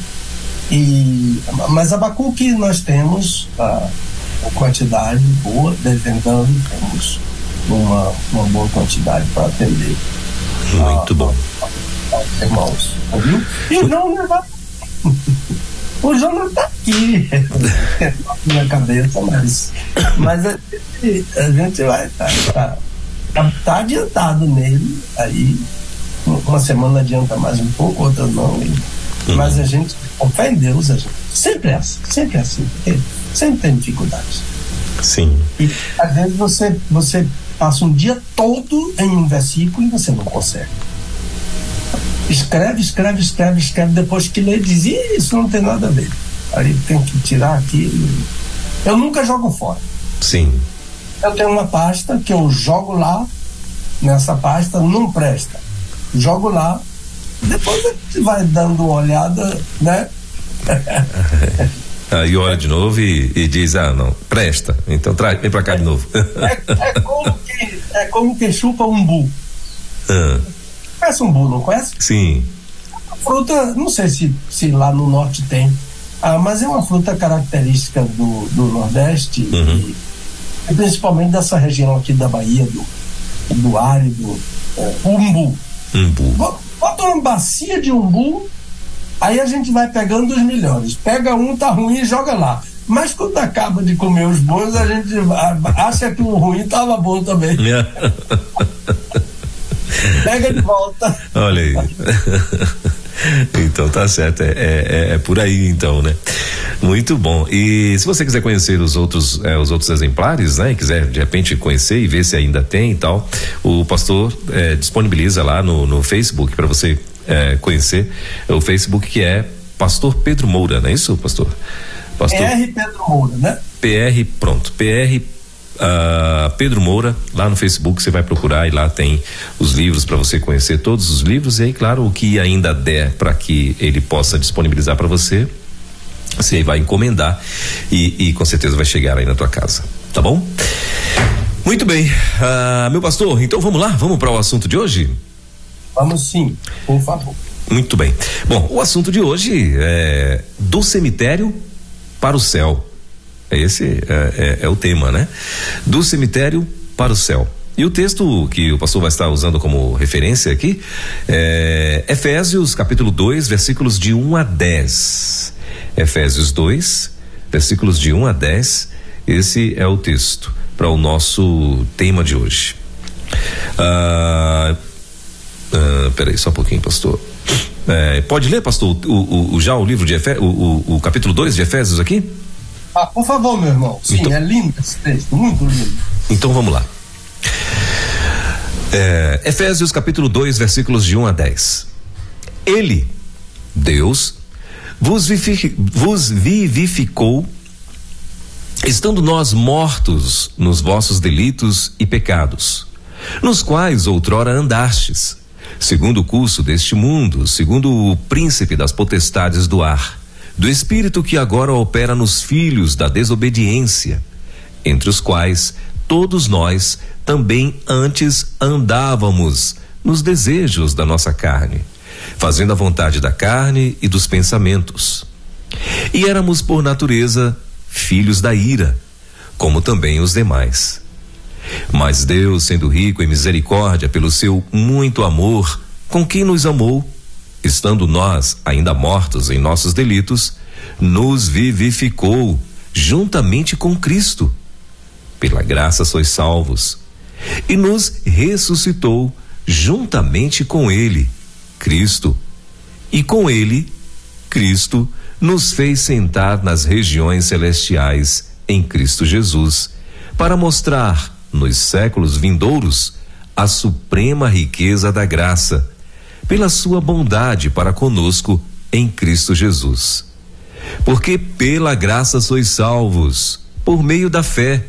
S3: E, mas Abacuque nós temos a, a quantidade boa, desvendando, temos uma, uma boa quantidade para atender.
S2: Muito bom.
S3: irmãos, viu? E o João não vai. O João não está aqui na minha cabeça, mas, mas a, gente, a vai estar. Tá, tá, tá, tá, adiantado nele aí. Uma semana adianta mais um pouco, outra não. Uhum. Mas a gente, com fé em Deus, a gente, sempre é assim, sempre é assim, sempre tem dificuldades.
S2: Sim.
S3: E às vezes você, você passa um dia todo em um versículo e você não consegue. Escreve, escreve, escreve, escreve, depois que lê, diz, isso não tem nada a ver. Aí tem que tirar aquilo. Eu nunca jogo fora.
S2: Sim.
S3: Eu tenho uma pasta que eu jogo lá, nessa pasta não presta. Jogo lá, depois a gente vai dando uma olhada, né?
S2: Aí olha de novo e, e, diz, ah, não, presta. Então traz, vem pra cá de novo.
S3: É, é, como, que, é como que chupa um bu.
S2: Ah.
S3: Conhece um bu, não conhece?
S2: Sim.
S3: A fruta, não sei se, se lá no norte tem, ah, mas é uma fruta característica do, do Nordeste uhum. e, e, principalmente dessa região aqui da Bahia, do, do árido, é, umbu.
S2: Umbu.
S3: Bota uma bacia de umbu Aí a gente vai pegando os melhores. Pega um, tá ruim e joga lá. Mas quando acaba de comer os bons, a gente acha que o ruim tava bom também. Pega de volta.
S2: Olha aí. Então tá certo, é, é, é, por aí então, né? Muito bom. E se você quiser conhecer os outros, é, os outros exemplares, né? E quiser de repente conhecer e ver se ainda tem e tal, o pastor é, disponibiliza lá no, no Facebook para você é, conhecer o Facebook que é Pastor Pedro Moura, não é isso, pastor?
S3: Pastor PR Pedro Moura, né?
S2: PR, pronto, PR Uh, Pedro Moura, lá no Facebook você vai procurar e lá tem os livros para você conhecer todos os livros e aí, claro, o que ainda der para que ele possa disponibilizar para você, você vai encomendar e, e, com certeza vai chegar aí na tua casa, tá bom? Muito bem, uh, meu pastor, então vamos lá, vamos para o assunto de hoje?
S3: Vamos sim, por favor.
S2: Muito bem. Bom, o assunto de hoje é do cemitério para o céu. Esse é, é, é o tema, né? Do cemitério para o céu. E o texto que o pastor vai estar usando como referência aqui é Efésios capítulo 2, versículos de 1 a 10. Efésios 2, versículos de 1 a 10. Esse é o texto para o nosso tema de hoje. Ah, Uh, peraí, só um pouquinho, pastor. É, pode ler, pastor, o, o, o, já o livro de Efésios, o, o, capítulo 2 de Efésios aqui?
S3: Ah, por favor, meu irmão. Sim, então, é lindo esse texto, muito lindo.
S2: Então vamos lá. É, Efésios capítulo 2, versículos de 1 a 10. Ele, Deus, vos, vos vivificou, estando nós mortos nos vossos delitos e pecados, nos quais outrora andastes segundo o curso deste mundo, segundo o príncipe das potestades do ar, do espírito que agora opera nos filhos da desobediência, entre os quais todos nós também antes andávamos nos desejos da nossa carne, fazendo a vontade da carne e dos pensamentos. E éramos por natureza filhos da ira, como também os demais. Mas Deus, sendo rico em misericórdia pelo seu muito amor, com quem nos amou, estando nós ainda mortos em nossos delitos, nos vivificou juntamente com Cristo. Pela graça sois salvos. E nos ressuscitou juntamente com Ele, Cristo. E com Ele, Cristo, nos fez sentar nas regiões celestiais em Cristo Jesus, para mostrar nos séculos vindouros, a suprema riqueza da graça, pela sua bondade para conosco em Cristo Jesus. Porque pela graça sois salvos, por meio da fé.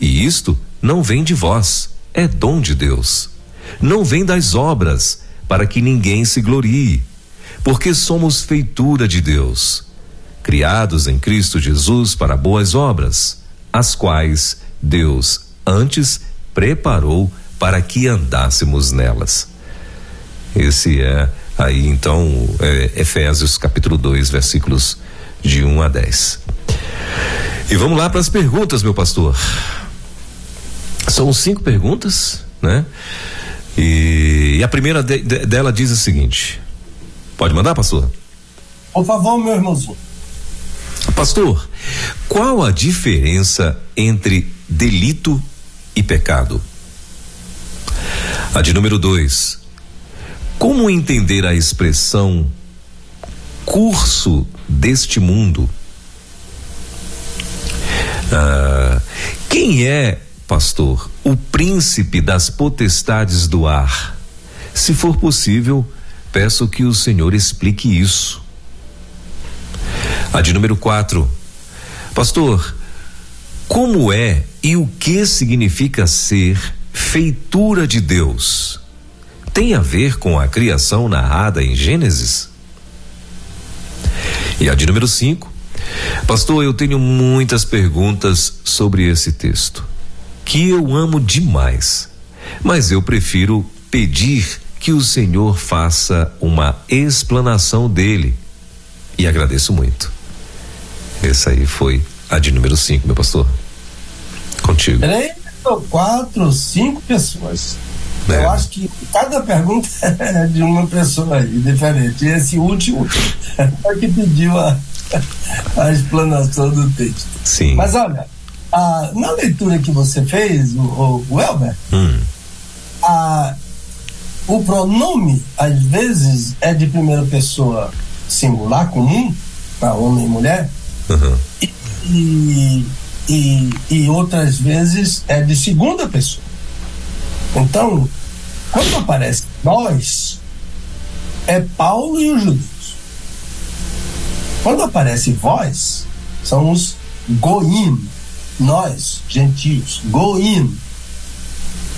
S2: E isto não vem de vós, é dom de Deus. Não vem das obras, para que ninguém se glorie, porque somos feitura de Deus, criados em Cristo Jesus para boas obras, as quais Deus antes preparou para que andássemos nelas. Esse é aí então é, Efésios capítulo 2, versículos de 1 a 10. E vamos lá para as perguntas, meu pastor. São cinco perguntas, né? E, e a primeira de, de, dela diz o seguinte: Pode mandar, pastor?
S3: Por favor, meu irmãozinho.
S2: Pastor, qual a diferença entre delito e pecado? A de número dois. Como entender a expressão curso deste mundo? Ah, quem é, pastor, o príncipe das potestades do ar? Se for possível, peço que o senhor explique isso. A de número 4. Pastor, como é e o que significa ser feitura de Deus? Tem a ver com a criação narrada em Gênesis? E a de número 5. Pastor, eu tenho muitas perguntas sobre esse texto, que eu amo demais, mas eu prefiro pedir que o Senhor faça uma explanação dele. E agradeço muito. Essa aí foi a de número 5, meu pastor. Contigo.
S3: Três ou quatro, cinco pessoas. É. Eu acho que cada pergunta é de uma pessoa aí, diferente. Esse último é que pediu a, a explanação do texto.
S2: Sim.
S3: Mas olha, a, na leitura que você fez, o, o Elber, hum. a, o pronome, às vezes, é de primeira pessoa singular, comum, para homem e mulher, Uhum. E, e, e outras vezes é de segunda pessoa. Então, quando aparece nós, é Paulo e os judeus. Quando aparece vós, são os goim, nós, gentios, goim.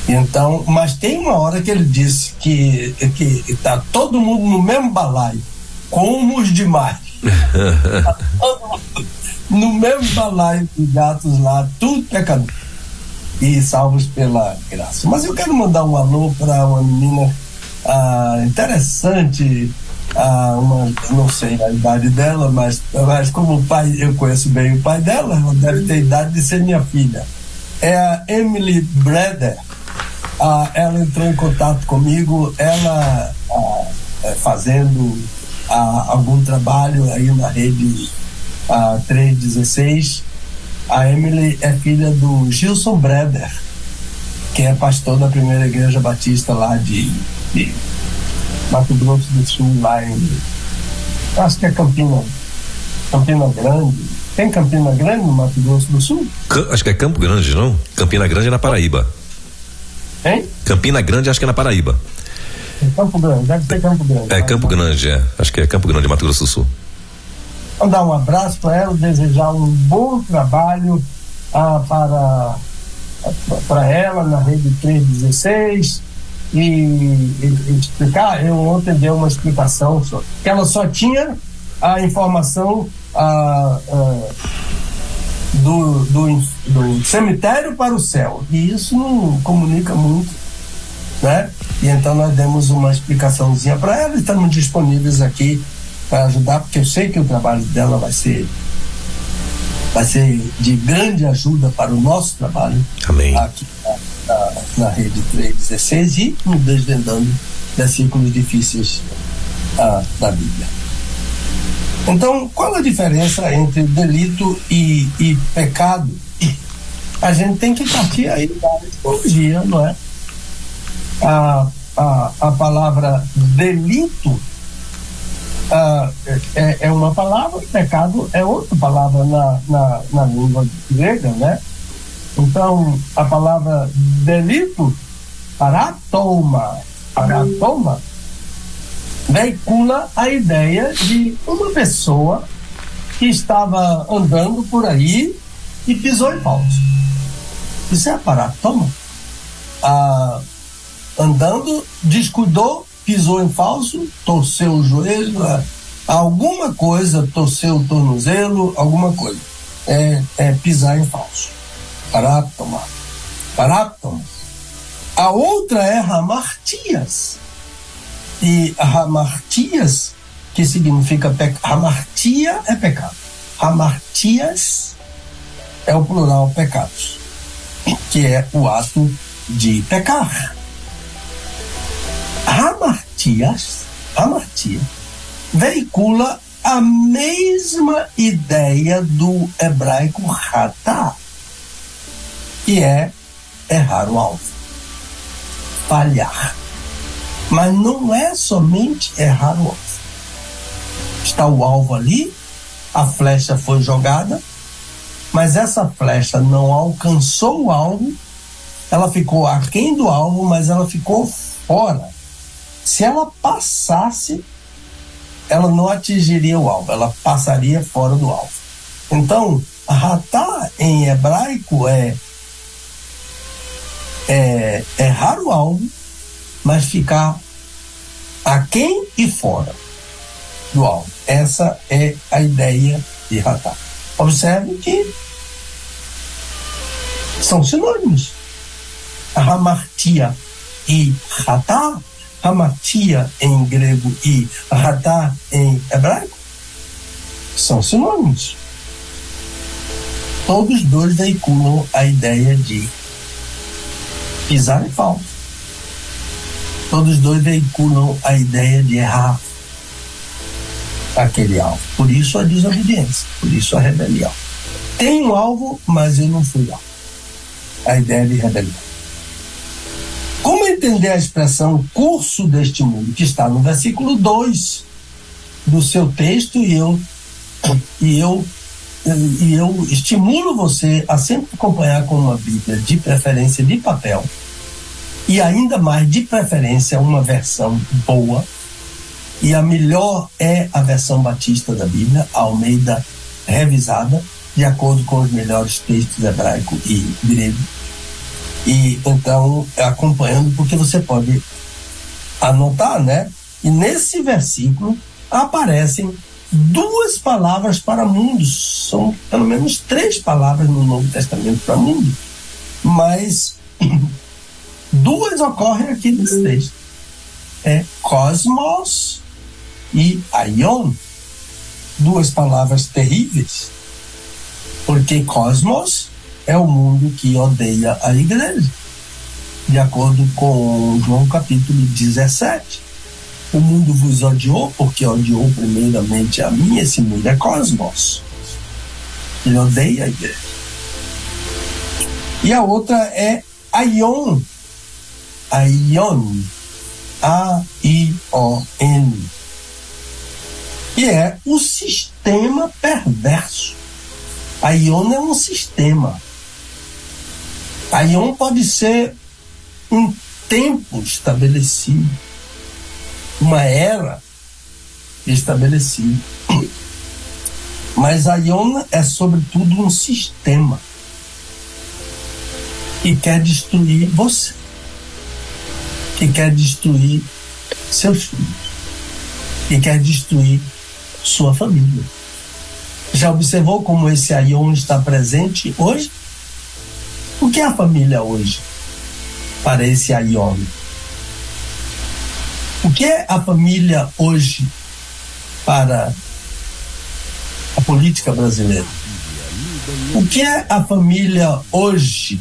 S3: Então, mas tem uma hora que ele disse que que está todo mundo no mesmo balaio, como os demais. no mesmo balaio de gatos lá, tudo pecador. E salvos pela graça. Mas eu quero mandar um alô para uma menina ah, interessante, ah, uma, não sei a idade dela, mas, mas como o pai, eu conheço bem o pai dela, ela deve ter idade de ser minha filha. É a Emily Breder. Ah, ela entrou em contato comigo, ela ah, é, fazendo a, algum trabalho aí na rede a 316. A Emily é filha do Gilson Breder, que é pastor da primeira igreja batista lá de, de Mato Grosso do Sul, lá em. Acho que é Campina, Campina Grande. Tem Campina Grande no Mato Grosso do Sul?
S2: Acho que é Campo Grande, não? Campina Grande é na Paraíba.
S3: Hein?
S2: Campina Grande acho que é na Paraíba.
S3: É Campo Grande, deve ser Campo Grande. É
S2: Campo Grande, é. Acho que é Campo Grande, Mato Grosso do Sul.
S3: Mandar um abraço para ela, desejar um bom trabalho ah, para, para ela na rede 316 e, e, e, explicar. Eu ontem dei uma explicação só, que ela só tinha a informação ah, ah, do, do, do cemitério para o céu. E isso não comunica muito, né? E então nós demos uma explicaçãozinha para ela e estamos disponíveis aqui para ajudar, porque eu sei que o trabalho dela vai ser vai ser de grande ajuda para o nosso trabalho
S2: Amém.
S3: aqui na, na, rede 316 e no desvendando versículos difíceis ah, da Bíblia. Então, qual a diferença entre delito e, e pecado? A gente tem que partir aí da etimologia, não é? a, a, a palavra delito ah, é, é uma palavra, pecado é outra palavra na, na, na língua grega, né? Então, a palavra delito, paratoma, paratoma, veicula a ideia de uma pessoa que estava andando por aí e pisou em falso. Isso é paratoma. Ah, andando, descuidou, pisou em falso, torceu o joelho, é, alguma coisa, torceu o tornozelo, alguma coisa. É, é pisar em falso. Paráptoma. Paráptoma. A outra é Ramartias. E Ramartias, que significa pecado. Ramartia é pecado. Ramartias é o plural pecados, que é o ato de pecar. Ramartias, Ramartia, veicula a mesma ideia do hebraico ratá, que é errar o alvo, falhar. Mas não é somente errar o alvo. Está o alvo ali, a flecha foi jogada, mas essa flecha não alcançou o alvo, ela ficou aquém do alvo, mas ela ficou fora. Se ela passasse, ela não atingiria o alvo, ela passaria fora do alvo. Então, ratá em hebraico é, é errar o alvo, mas ficar aquém e fora do alvo. Essa é a ideia de ratá. Observe que são sinônimos. Hamartia e ratá, hamartia em grego e ratá em hebraico, são sinônimos. Todos dois veiculam a ideia de pisar em falso. Todos dois veiculam a ideia de errar aquele alvo. Por isso a desobediência, por isso a rebelião. Tem um alvo, mas eu não fui lá. A ideia de rebelião. Como entender a expressão curso deste mundo, que está no versículo 2 do seu texto, e eu, e eu, e eu estimulo você a sempre acompanhar com uma Bíblia, de preferência de papel, e ainda mais, de preferência, uma versão boa, e a melhor é a versão batista da Bíblia, Almeida revisada, de acordo com os melhores textos hebraico e grego. E então, acompanhando, porque você pode anotar, né? E nesse versículo aparecem duas palavras para mundo. São pelo menos três palavras no Novo Testamento para mundo. Mas duas ocorrem aqui nesse texto. É cosmos e aion, duas palavras terríveis, porque cosmos é o mundo que odeia a igreja, de acordo com João capítulo 17. O mundo vos odiou porque odiou primeiramente a mim, esse mundo é cosmos. Ele odeia a igreja. E a outra é Aion. Aion. A-I-O-N que é o sistema perverso. A Ion é um sistema. A Ion pode ser um tempo estabelecido, uma era estabelecida. Mas a Ion é, sobretudo, um sistema que quer destruir você, que quer destruir seus filhos, que quer destruir sua família. Já observou como esse Aion está presente hoje? O que é a família hoje para esse Aion? O que é a família hoje para a política brasileira? O que é a família hoje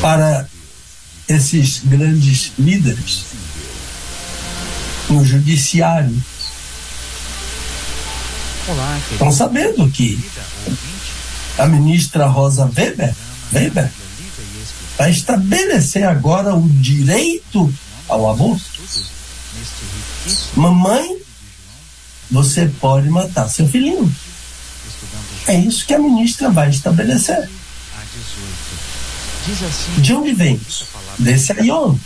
S3: para esses grandes líderes no judiciário? Estão sabendo que a ministra Rosa Weber, Weber vai estabelecer agora o direito ao aborto. Mamãe, você pode matar seu filhinho. É isso que a ministra vai estabelecer. De onde vem? Desse aion,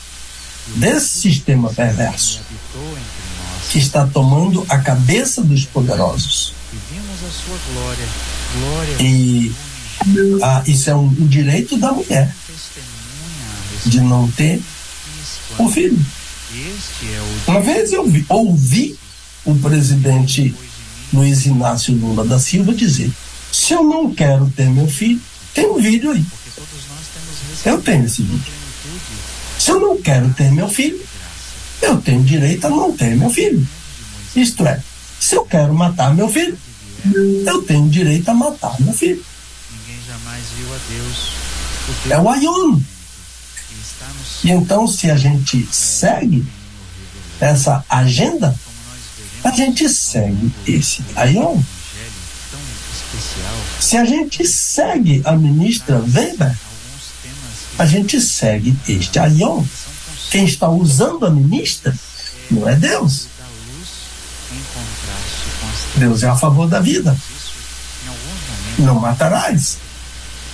S3: desse sistema perverso que está tomando a cabeça dos poderosos. E ah, isso é um, um direito da mulher de não ter o filho. Uma vez eu vi, ouvi o presidente Luiz Inácio Lula da Silva dizer: se eu não quero ter meu filho, tem um vídeo aí.
S4: Eu tenho esse vídeo. Se eu não quero ter meu filho, eu tenho direito a não ter meu filho. Isto é, se eu quero matar meu filho, eu tenho direito a matar meu filho.
S3: Ninguém jamais viu a Deus.
S4: É o Aion. E então, se a gente segue essa agenda, a gente segue esse Aion. Se a gente segue a ministra Weber, a gente segue este Aion. Quem está usando a ministra não é Deus. Deus é a favor da vida. Não matarás.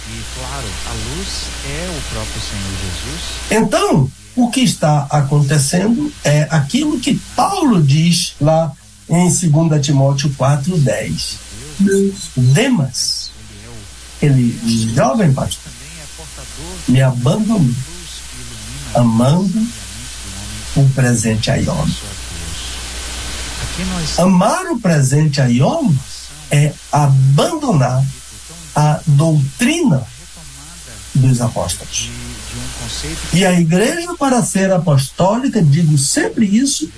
S3: E claro, a luz é o próprio Senhor Jesus.
S4: Então, o que está acontecendo é aquilo que Paulo diz lá em 2 Timóteo 4:10. Demas, ele jovem pastor, me abandonou, amando o presente Aion. Amar o presente Aion é abandonar a doutrina dos apóstolos. E a igreja, para ser apostólica, digo sempre isso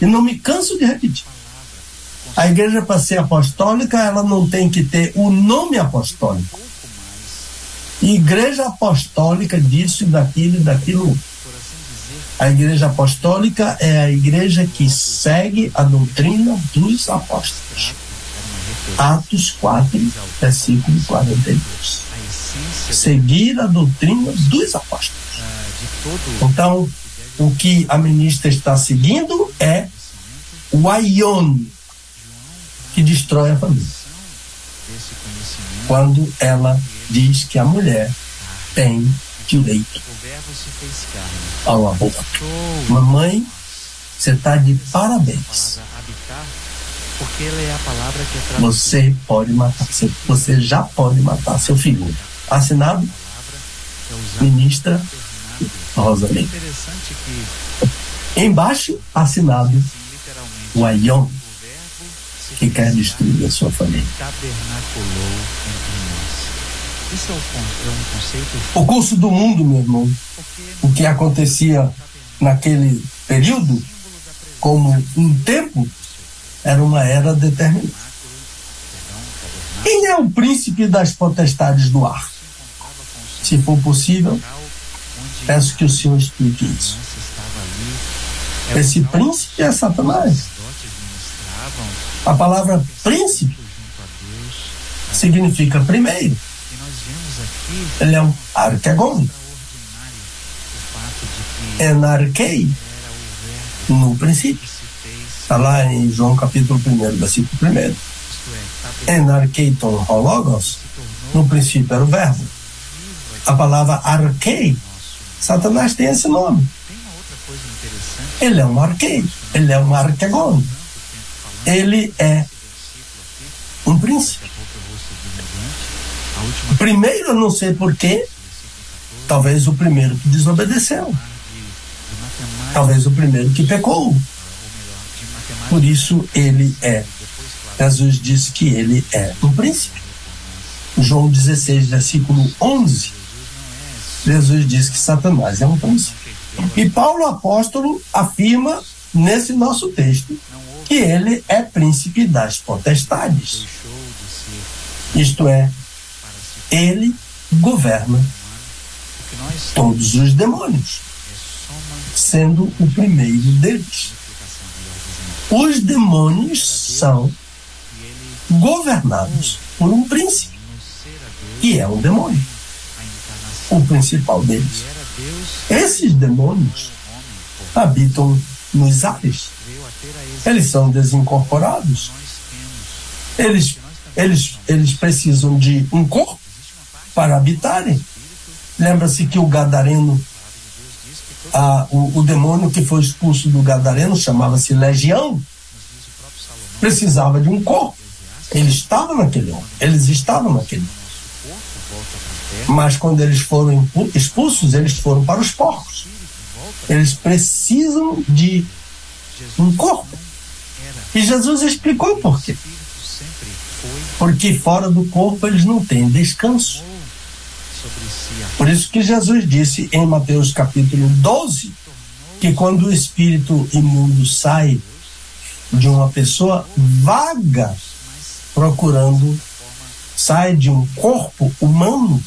S4: e não me canso de repetir. A igreja, para ser apostólica, ela não tem que ter o nome apostólico. Igreja apostólica disso e daquilo e daquilo. A igreja apostólica é a igreja que segue a doutrina dos apóstolos. Atos 4, versículo 42. Seguir a doutrina dos apóstolos. Então, o que a ministra está seguindo é o Aion, que destrói a família. Quando ela diz que a mulher tem direito ao aborto. Mamãe, você está de parabéns. Você pode matar, você já pode matar seu filho. Assinado, ministra Rosa Lima. Embaixo, assinado, o Aion, que quer destruir a sua família.
S3: Isso é, o, é um conceito.
S4: O curso do mundo, meu irmão, o que acontecia naquele período, como um tempo, era uma era determinada. Quem é o príncipe das potestades do ar? Se for possível, peço que o Senhor explique isso. Esse príncipe é Satanás. A palavra príncipe significa primeiro. Ele arquegon. Enarquei no princípio. Está lá em João capítulo 1, versículo 1. Enarqueiton hologos, no princípio era o verbo. A palavra arquei, Satanás tem esse nome. Ele é um arquei, ele é um arquegon. Ele é um príncipe. Primeiro, não sei porquê, talvez o primeiro que desobedeceu. Talvez o primeiro que pecou. Por isso ele é. Jesus disse que ele é um príncipe. João 16, versículo 11. Jesus diz que Satanás é um príncipe. E Paulo apóstolo afirma nesse nosso texto que ele é príncipe das potestades. Isto é, ele governa todos os demônios, sendo o primeiro deles. Os demônios são governados por um príncipe, que é um demônio, o principal deles. Esses demônios habitam nos ares. Eles são desincorporados. Eles, eles, eles precisam de um corpo para habitarem. Lembra-se que o gadareno, a, o, o demônio que foi expulso do gadareno chamava-se Legião, precisava de um corpo. Ele estava naquele homem, eles estavam naquele homem. Mas quando eles foram expulsos, eles foram para os porcos. Eles precisam de um corpo. E Jesus explicou por quê. Porque fora do corpo eles não têm descanso.
S3: Por isso que Jesus disse em Mateus capítulo 12 que quando o espírito imundo sai de uma pessoa, vaga procurando, sai de um corpo humano,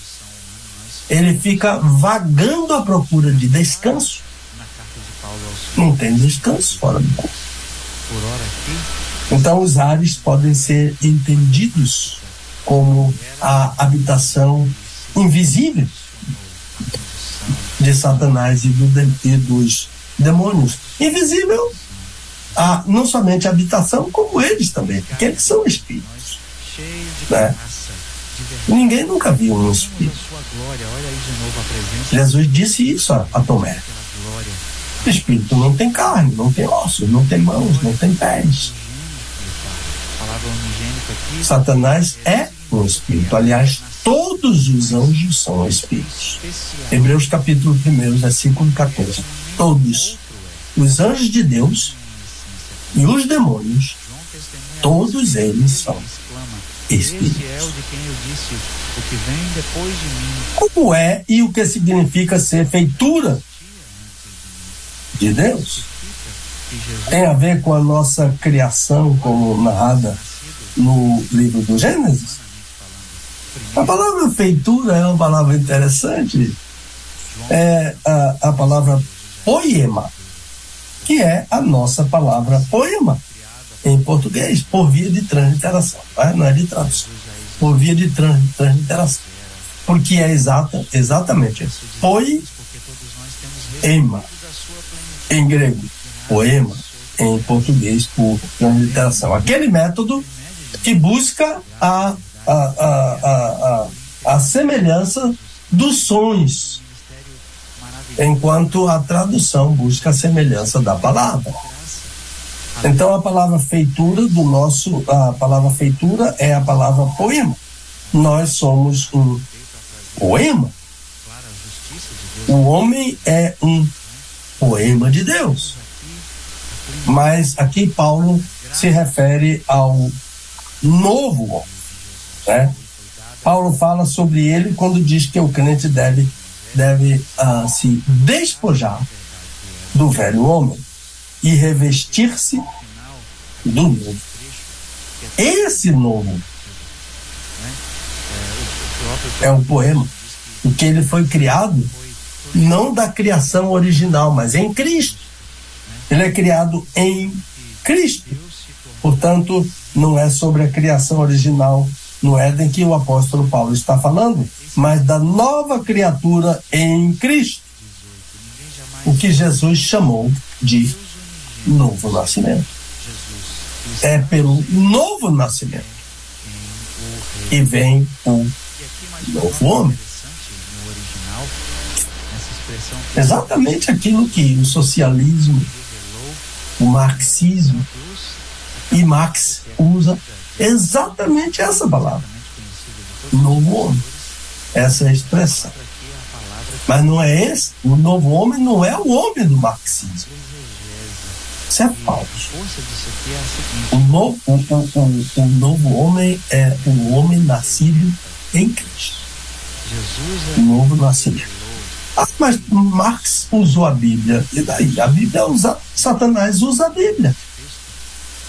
S3: ele fica vagando à procura de descanso. Não tem descanso fora do corpo. Então, os ares podem ser entendidos como a habitação invisível de Satanás e, do, e dos demônios. Invisível, a, não somente a habitação, como eles também, porque eles são espíritos. Né? Ninguém nunca viu um espírito. Jesus disse isso a, a Tomé. O espírito não tem carne, não tem ossos, não tem mãos, não tem pés. Satanás é um espírito. Aliás, todos os anjos são espíritos. Hebreus capítulo 1, versículo 14. Todos os anjos de Deus e os demônios, todos eles são espíritos. Como é e o que significa ser feitura de Deus? Tem a ver com a nossa criação, como narrada no livro do Gênesis? A palavra feitura é uma palavra interessante. É a, a palavra poema, que é a nossa palavra poema em português, por via de transliteração, tá? não é de tradução, por via de trans, transliteração. Porque é exata, exatamente poema em grego, poema em português por transliteração. Aquele método que busca a, a, a, a, a semelhança dos sons, enquanto a tradução busca a semelhança da palavra. Então a palavra feitura do nosso, a palavra feitura é a palavra poema. Nós somos um poema. O homem é um poema de Deus. Mas aqui Paulo se refere ao novo homem. Né? Paulo fala sobre ele quando diz que o crente deve, deve uh, se despojar do velho homem e revestir-se do novo. Esse novo é um poema, porque ele foi criado não da criação original, mas em Cristo. Ele é criado em Cristo. Portanto, não é sobre a criação original no Éden que o apóstolo Paulo está falando, mas da nova criatura em Cristo. O que Jesus chamou de novo nascimento. É pelo novo nascimento que vem o novo homem. Exatamente aquilo que o socialismo, o marxismo e Marx usa exatamente essa palavra. Novo homem. Essa é a expressão. Mas não é esse. O novo homem não é o homem do marxismo. Isso é falso. O novo, o, o, o, novo homem é o homem nascido em Cristo. O novo nascimento. Ah, mas Marx usou a Bíblia. E daí? A Bíblia usa. Satanás usa a Bíblia.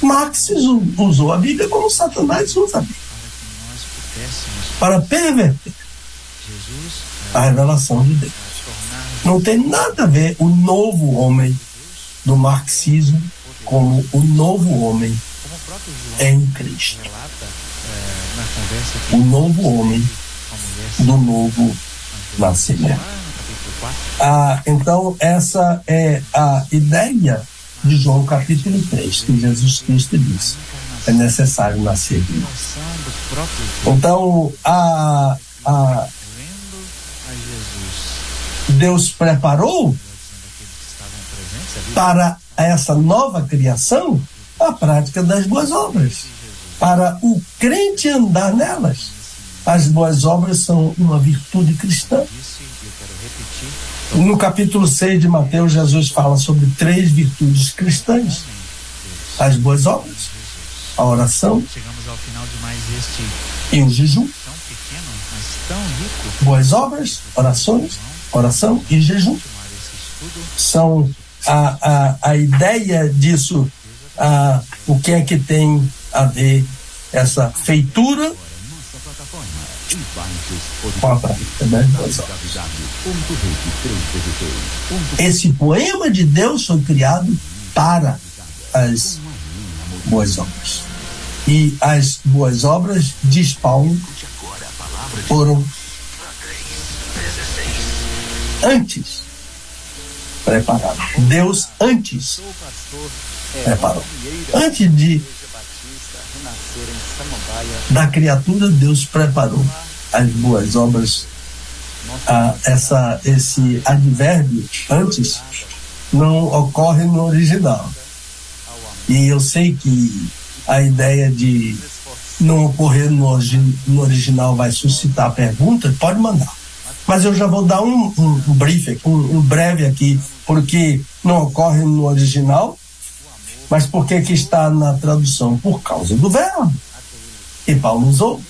S3: Marx usou a Bíblia como Satanás usa a Bíblia. Para perverter a revelação de Deus. Não tem nada a ver o novo homem do marxismo como o novo homem em Cristo. O novo homem do novo nascimento. Ah, então, essa é a ideia de João capítulo 3, que Jesus Cristo disse: é necessário nascer. Então, a, a, Deus preparou para essa nova criação a prática das boas obras, para o crente andar nelas. As boas obras são uma virtude cristã. No capítulo 6 de Mateus, Jesus fala sobre três virtudes cristãs: as boas obras, a oração
S4: Chegamos ao final de mais este
S3: e o jejum.
S4: tão pequeno, mas tão rico.
S3: Boas obras, orações, oração e jejum são a, a, a ideia disso, a, o que é que tem a ver essa feitura
S5: e
S3: boas obras.
S5: www.rede316.com
S3: Esse poema de Deus foi criado para as boas obras. E as boas obras, diz Paulo, foram antes preparadas. Deus antes
S4: é,
S3: preparou. Antes de
S4: Igreja Batista, renascer em Samambaia.
S3: Da criatura, Deus preparou as boas obras. Ah, essa, esse advérbio antes não ocorre no original. E eu sei que a ideia de não ocorrer no, no original vai suscitar perguntas, pode mandar. Mas eu já vou dar um, um, um brief, um, um breve aqui, porque não ocorre no original, mas por que que está na tradução? Por causa do verbo que Paulo usou.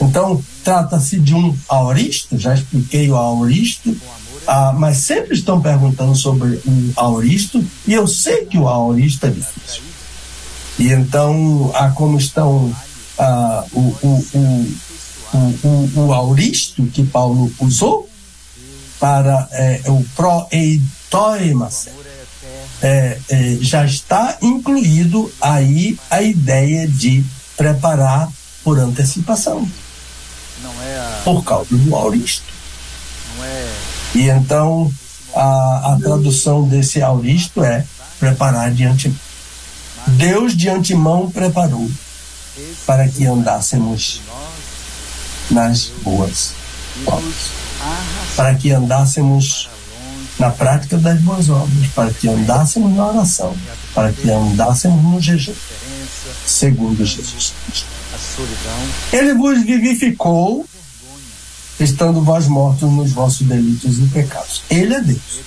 S3: Então, trata-se de um aoristo, já expliquei o aoristo, ah, mas sempre estão perguntando sobre o aoristo, e eu sei que o aoristo é difícil. E então, ah, como estão ah, o, o, o, o, o, o aoristo que Paulo usou para eh, o proeitoimas, é, é, já está incluído aí a ideia de preparar por antecipação,
S4: Não é a.
S3: por causa do auristo.
S4: É.
S3: E então a, a tradução desse auristo é preparar de antemão. Deus de antemão preparou para que andássemos nas boas obras, para que andássemos na prática das boas obras, para que andássemos na oração, para que andássemos no jejum, segundo Jesus Cristo. Ele vos vivificou, estando vós mortos nos vossos delitos e pecados. Ele é Deus,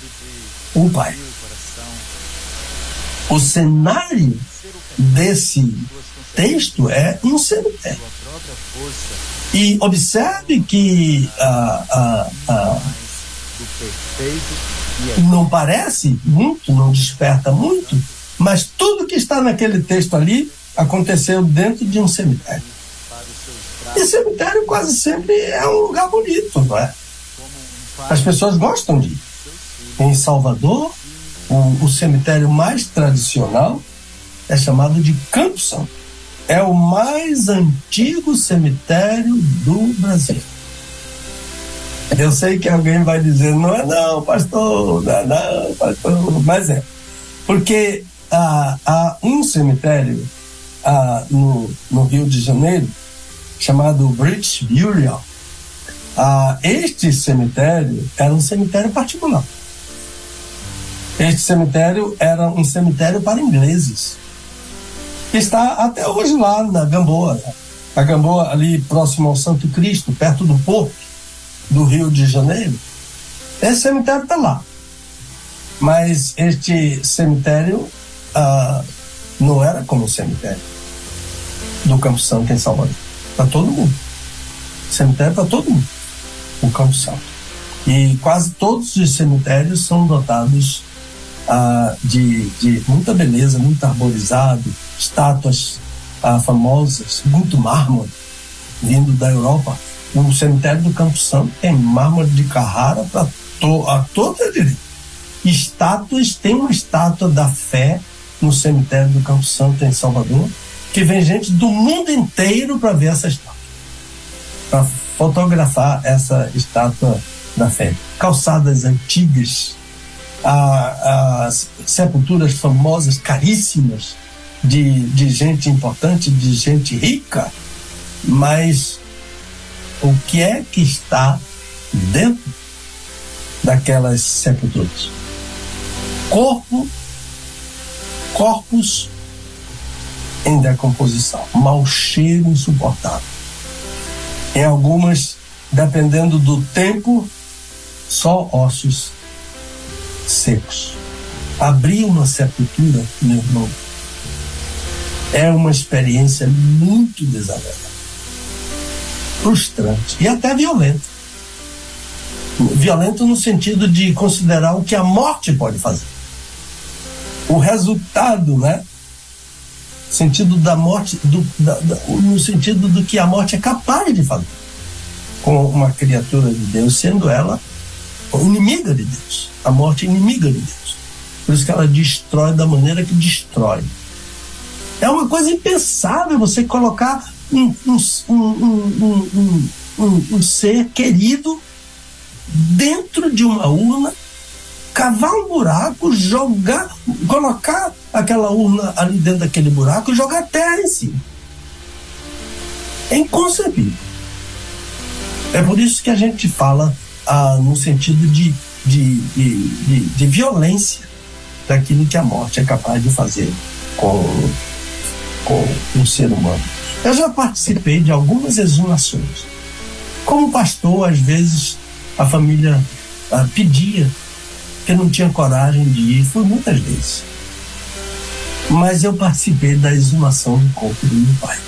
S3: o Pai.
S4: o
S3: cenário desse texto é um cemitério. E observe que ah, ah, ah,
S4: e
S3: não parece muito, não desperta muito, mas tudo que está naquele texto ali aconteceu dentro de um cemitério. E cemitério quase sempre é um lugar bonito, não é? As pessoas gostam de ir. Em Salvador, o, o cemitério mais tradicional é chamado de Campo Santo. É o mais antigo cemitério do Brasil. Eu sei que alguém vai dizer, não é não, pastor, não é não, pastor, mas é. Porque há, há um cemitério ah, no, no Rio de Janeiro chamado British Burial. Ah, este cemitério era um cemitério particular. Este cemitério era um cemitério para ingleses. Está até hoje lá na Gamboa. A Gamboa, ali próximo ao Santo Cristo, perto do porto do Rio de Janeiro. Esse cemitério está lá. Mas este cemitério ah, não era como o cemitério do Campo Santo em Salvador. Para todo mundo. Cemitério para todo mundo. O Campo Santo. E quase todos os cemitérios são dotados ah, de, de muita beleza, muito arborizado, estátuas ah, famosas, muito mármore vindo da Europa. O cemitério do Campo Santo tem mármore de Carrara para to, a toda direita. Estátuas, tem uma estátua da fé no cemitério do Campo Santo em Salvador, que vem gente do mundo inteiro para ver essa estátua, para fotografar essa estátua da fé. Calçadas antigas, a, as sepulturas famosas, caríssimas, de, de gente importante, de gente rica, mas o que é que está dentro daquelas sepulturas? Corpo, corpos em decomposição, mau cheiro insuportável. Em algumas, dependendo do tempo, só ossos secos. Abrir uma sepultura, meu irmão, é uma experiência muito desagradável, frustrante e até violenta. Violento no sentido de considerar o que a morte pode fazer. O resultado, né? Sentido da morte, do, da, da, no sentido do que a morte é capaz de fazer com uma criatura de Deus, sendo ela inimiga de Deus. A morte é inimiga de Deus. Por isso que ela destrói da maneira que destrói. É uma coisa impensável você colocar um, um, um, um, ser querido dentro de uma urna, cavar um buraco, jogar, colocar aquela urna ali dentro daquele buraco e jogar terra em cima. É inconcebível. É por isso que a gente fala ah, no sentido de, de, de, de, de violência daquilo que a morte é capaz de fazer com, com um ser humano. Eu já participei de algumas exumações. Como pastor, às vezes a família ah, pedia eu não tinha coragem de ir, foi muitas vezes. Mas eu participei da exumação do corpo do meu pai.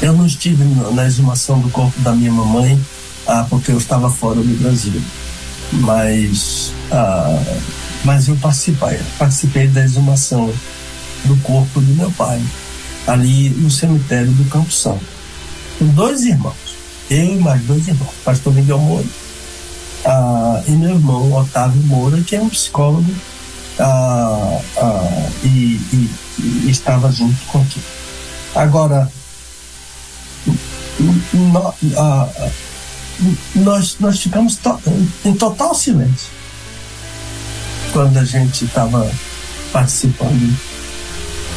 S3: Eu não estive na exumação do corpo da minha mamãe, ah, porque eu estava fora do Brasil. Mas, ah, mas eu participei, participei da exumação do corpo do meu pai, ali no cemitério do Campo Santo, com dois irmãos, eu e mais dois irmãos, pastor Miguel Moura ah, e meu irmão Otávio Moura, que é um psicólogo ah, ah, e, e, e, estava junto com aquilo. Agora, no, nós, nós ficamos to em total silêncio quando a gente estava participando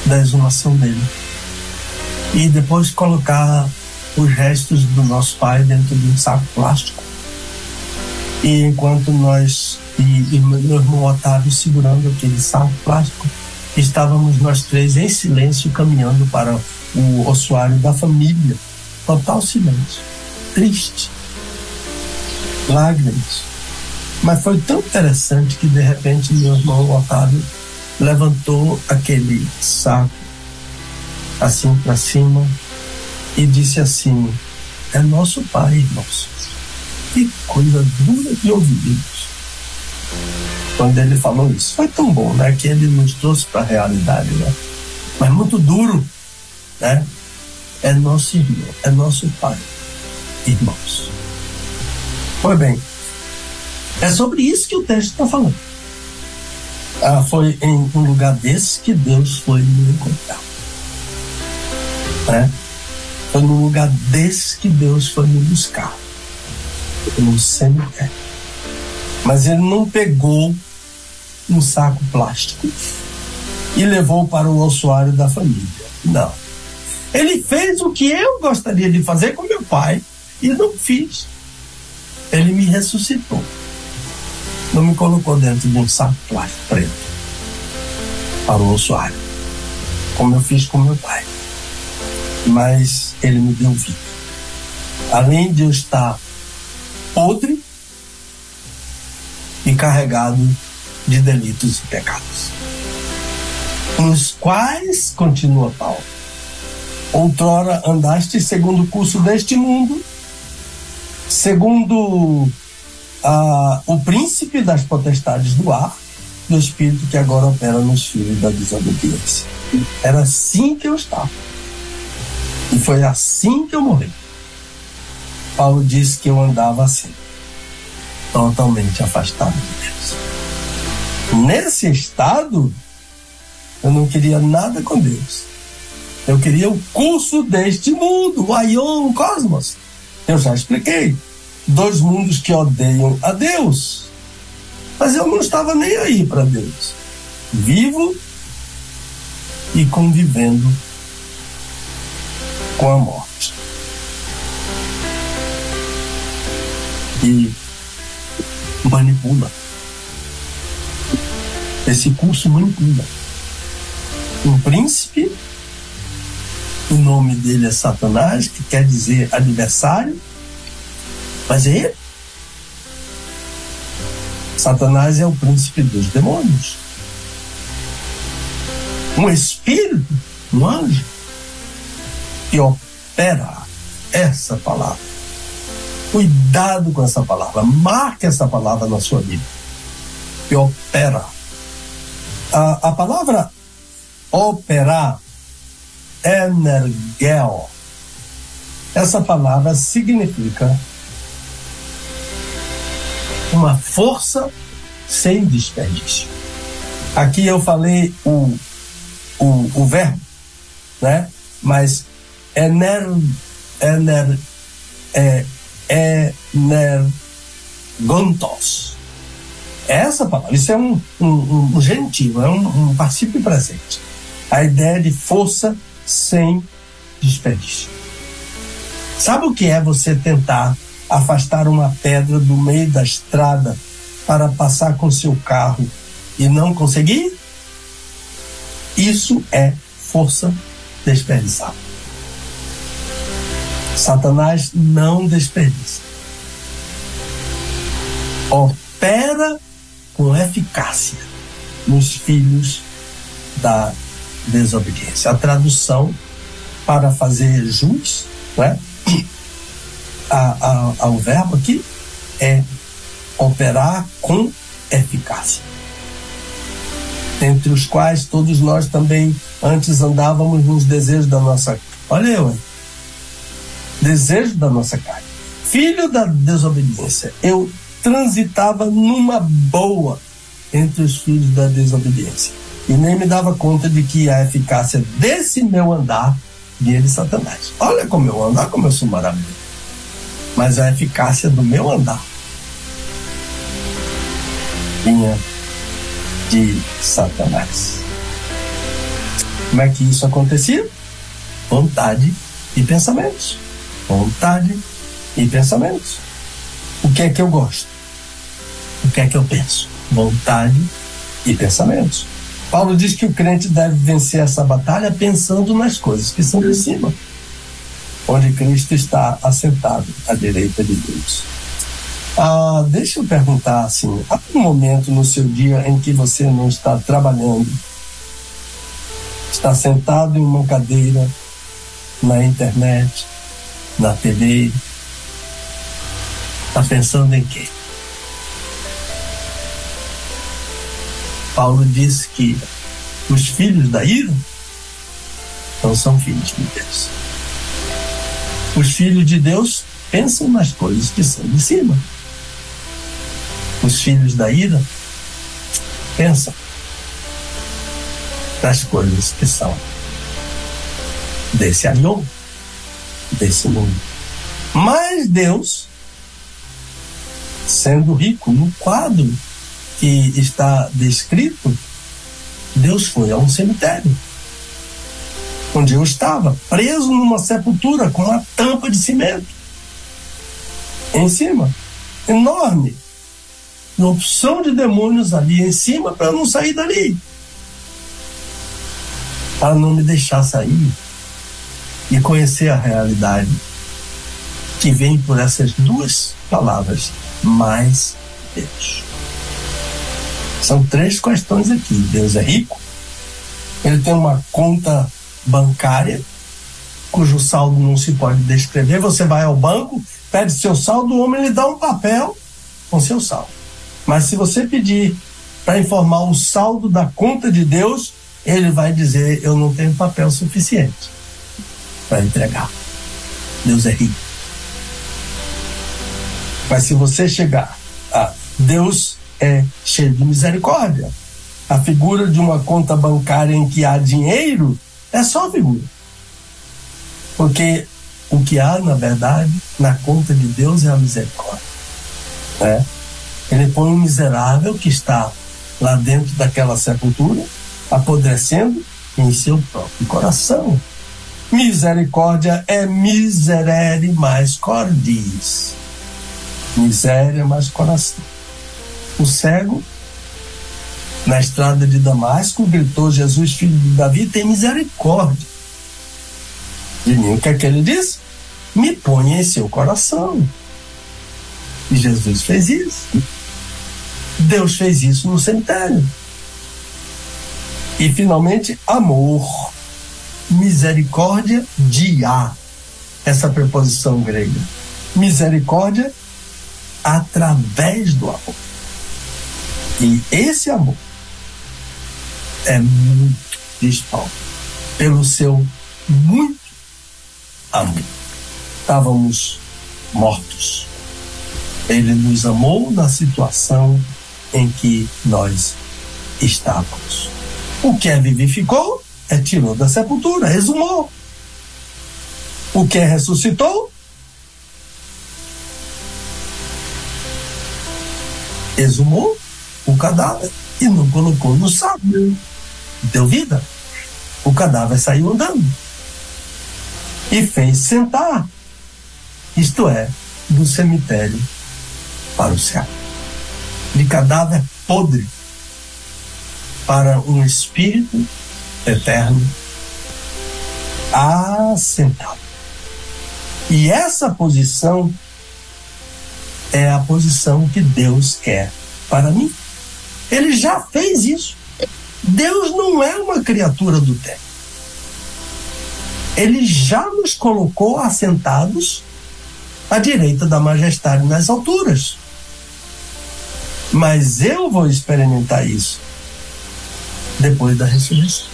S3: da exumação dele. E depois colocar os restos do nosso pai dentro de um saco plástico. E enquanto nós e, e meu irmão Otávio segurando aquele saco plástico, estávamos nós três em silêncio caminhando para o ossuário da família. Total silêncio. Triste lágrimas. Mas foi tão interessante que de repente meu irmão Otávio levantou aquele saco assim para cima e disse assim: É nosso pai, irmãos. Que coisa dura de ouvidos. Quando ele falou isso, foi tão bom, né? Que ele nos trouxe para a realidade, né? Mas muito duro, né? É nosso irmão, é nosso pai, irmãos. Pois bem, é sobre isso que o texto está falando. Ah, foi em um lugar desse que Deus foi me encontrar. Né? Foi num lugar desse que Deus foi me buscar. No cemitério. Mas ele não pegou um saco plástico e levou para o ossuário da família. Não. Ele fez o que eu gostaria de fazer com meu pai e não fiz. Ele me ressuscitou. Não me colocou dentro de um saco plástico preto para o ossuário, como eu fiz com meu pai. Mas ele me deu vida. Além de eu estar podre e carregado de delitos e pecados, nos quais, continua Paulo, outrora andaste segundo o curso deste mundo, segundo ah, o príncipe das potestades do ar, do espírito que agora opera nos filhos da desobediência. Era assim que eu estava. E foi assim que eu morri. Paulo disse que eu andava assim, totalmente afastado de Deus. Nesse estado, eu não queria nada com Deus. Eu queria o curso deste mundo, o Aion Cosmos. Eu já expliquei. Dois mundos que odeiam a Deus. Mas eu não estava nem aí para Deus. Vivo e convivendo com a morte. E manipula. Esse curso manipula. Um príncipe, o nome dele é Satanás, que quer dizer adversário, mas é ele. Satanás é o príncipe dos demônios. Um espírito um anjo que opera essa palavra. Cuidado com essa palavra, marque essa palavra na sua vida. Que opera. A, a palavra operar, energel, essa palavra significa uma força sem desperdício. Aqui eu falei o, o, o verbo, né? Mas ener, ener, é, energontos. Essa palavra, isso é um, um, um gentil, é um, um participio presente. A ideia de força sem desperdício. Sabe o que é você tentar afastar uma pedra do meio da estrada para passar com seu carro e não conseguir? Isso é força desperdiçada. Satanás não desperdiça. Opera com eficácia nos filhos da desobediência. A tradução para fazer jus, a, a, ao verbo aqui é operar com eficácia. Entre os quais todos nós também antes andávamos nos desejos da nossa. Olha eu, hein? Desejo da nossa carne. Filho da desobediência. Eu transitava numa boa entre os filhos da desobediência. E nem me dava conta de que a eficácia desse meu andar vinha de Satanás. Olha como eu olha como eu sou maravilhoso mas a eficácia do meu andar vinha de Satanás. Como é que isso acontecia? Vontade e pensamentos. Vontade e pensamentos. O que é que eu gosto? O que é que eu penso? Vontade e pensamentos. Paulo diz que o crente deve vencer essa batalha pensando nas coisas que são de cima onde Cristo está assentado à direita de Deus. Ah, deixa eu perguntar assim: há um momento no seu dia em que você não está trabalhando, está sentado em uma cadeira, na internet, na TV, está pensando em quê? Paulo disse que os filhos da ira não são filhos de Deus. Os filhos de Deus pensam nas coisas que são de cima. Os filhos da ira pensam nas coisas que são desse alhão, desse mundo. Mas Deus, sendo rico no quadro que está descrito, Deus foi a um cemitério onde eu estava, preso numa sepultura com uma tampa de cimento em cima, enorme, uma opção de demônios ali em cima para não sair dali, para não me deixar sair e conhecer a realidade que vem por essas duas palavras, mais Deus. São três questões aqui. Deus é rico, ele tem uma conta bancária, cujo saldo não se pode descrever. Você vai ao banco, pede seu saldo, o homem lhe dá um papel com seu saldo. Mas se você pedir para informar o saldo da conta de Deus, ele vai dizer: Eu não tenho papel suficiente para entregar. Deus é rico. Mas se você chegar a Deus é cheio de misericórdia. A figura de uma conta bancária em que há dinheiro é só figura. Porque o que há, na verdade, na conta de Deus é a misericórdia. Né? Ele põe um miserável que está lá dentro daquela sepultura, apodrecendo em seu próprio coração. Misericórdia é miserere mais cordis. Miséria mais coração. O cego na estrada de Damasco, gritou Jesus, filho de Davi, tem misericórdia de mim. O que é que ele disse? Me ponha em seu coração. E Jesus fez isso. Deus fez isso no cemitério. E finalmente, amor. Misericórdia dia, essa preposição grega. Misericórdia através do amor. E esse amor é muito, diz pelo seu muito amor. Estávamos mortos. Ele nos amou na situação em que nós estávamos. O que é vivificou é tirou da sepultura, exumou. O que ressuscitou exumou o cadáver e não colocou no saco. Deu vida. O cadáver saiu andando e fez sentar, isto é, do cemitério para o céu. De cadáver podre para um espírito eterno assentado. E essa posição é a posição que Deus quer para mim. Ele já fez isso. Deus não é uma criatura do tempo. Ele já nos colocou assentados à direita da majestade nas alturas. Mas eu vou experimentar isso depois da ressurreição.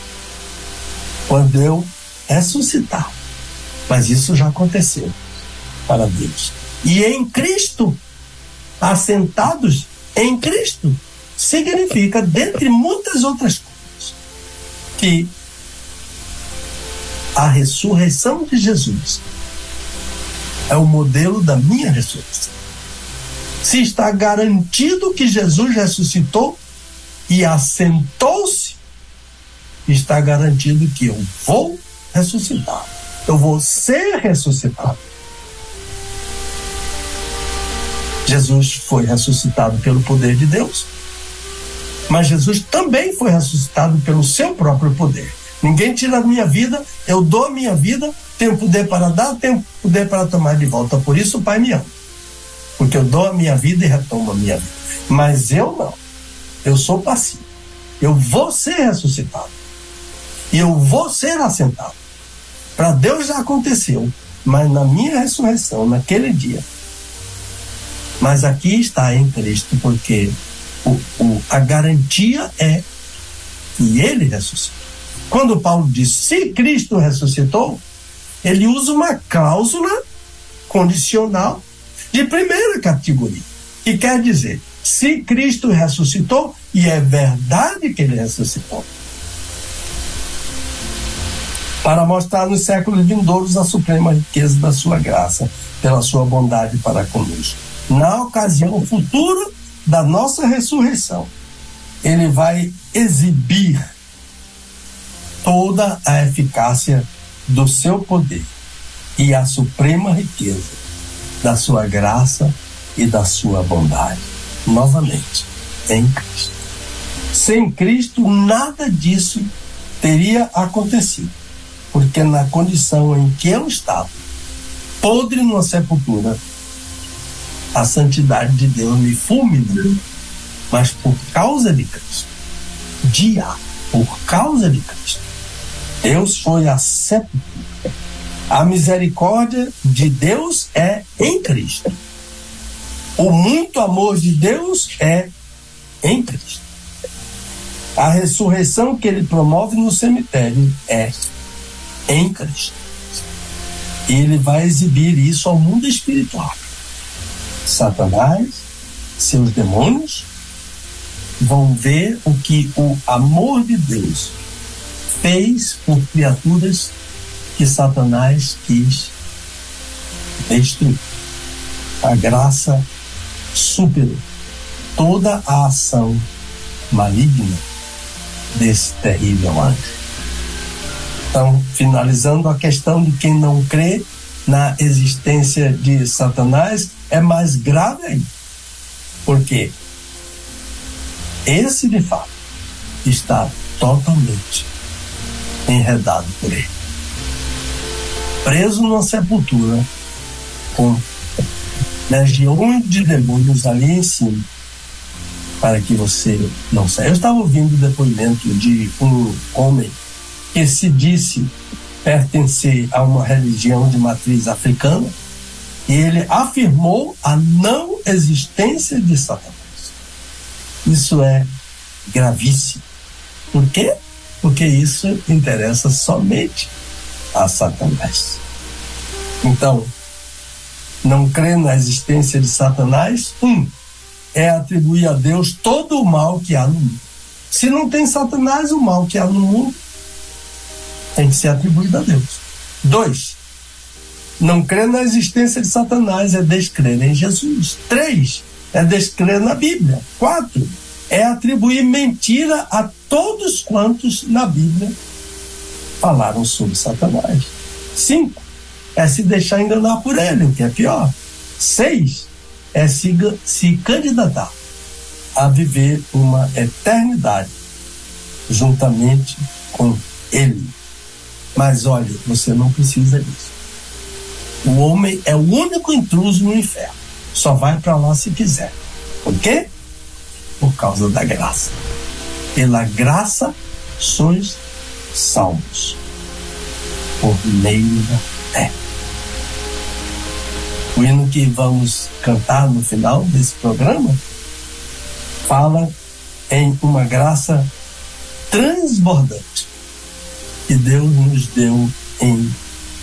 S3: Quando eu ressuscitar. Mas isso já aconteceu para Deus. E em Cristo assentados em Cristo. Significa, dentre muitas outras coisas, que a ressurreição de Jesus é o modelo da minha ressurreição. Se está garantido que Jesus ressuscitou e assentou-se, está garantido que eu vou ressuscitar. Eu vou ser ressuscitado. Jesus foi ressuscitado pelo poder de Deus, mas Jesus também foi ressuscitado pelo seu próprio poder. Ninguém tira a minha vida, eu dou a minha vida, tenho poder para dar, tenho poder para tomar de volta. Por isso o Pai me ama. Porque eu dou a minha vida e retomo a minha vida. Mas eu não. Eu sou passivo. Eu vou ser ressuscitado. Eu vou ser assentado. Para Deus já aconteceu. Mas na minha ressurreição, naquele dia, mas aqui está em Cristo, porque o, o, a garantia é que ele ressuscitou. Quando Paulo diz se Cristo ressuscitou, ele usa uma cláusula condicional de primeira categoria, que quer dizer, se Cristo ressuscitou, e é verdade que ele ressuscitou, para mostrar nos séculos vindouros a suprema riqueza da sua graça, pela sua bondade para conosco. Na ocasião futura da nossa ressurreição, ele vai exibir toda a eficácia do seu poder e a suprema riqueza da sua graça e da sua bondade, novamente, em Cristo. Sem Cristo, nada disso teria acontecido, porque na condição em que eu estava, podre numa sepultura, a santidade de Deus me fulminou, mas por causa de Cristo, dia, por causa de Cristo, Deus foi a sepultura. A misericórdia de Deus é em Cristo. O muito amor de Deus é em Cristo. A ressurreição que ele promove no cemitério é em Cristo. E ele vai exibir isso ao mundo espiritual. Satanás, seus demônios, vão ver o que o amor de Deus fez por criaturas que Satanás quis destruir. A graça superou toda a ação maligna desse terrível anjo. Então, finalizando a questão de quem não crê na existência de Satanás, é mais grave ainda. Porque esse, de fato, está totalmente enredado por ele. Preso numa sepultura com legiões de demônios ali em cima, para que você não saia. Eu estava ouvindo o depoimento de um homem que se disse pertencer a uma religião de matriz africana e ele afirmou a não existência de Satanás. Isso é gravíssimo. Por quê? Porque isso interessa somente a Satanás. Então, não crer na existência de Satanás, um, é atribuir a Deus todo o mal que há no mundo. Se não tem Satanás, o mal que há no mundo tem que ser atribuído a Deus. Dois, não crer na existência de Satanás é descrer em Jesus. Três, é descrer na Bíblia. Quatro, é atribuir mentira a todos quantos na Bíblia falaram sobre Satanás. Cinco, é se deixar enganar por ele, o que é pior. Seis, é se, se candidatar a viver uma eternidade juntamente com ele. Mas olha, você não precisa disso. O homem é o único intruso no inferno. Só vai para lá se quiser. Por quê? Por causa da graça. Pela graça sois salvos. Por meio da fé. O hino que vamos cantar no final desse programa fala em uma graça transbordante que Deus nos deu em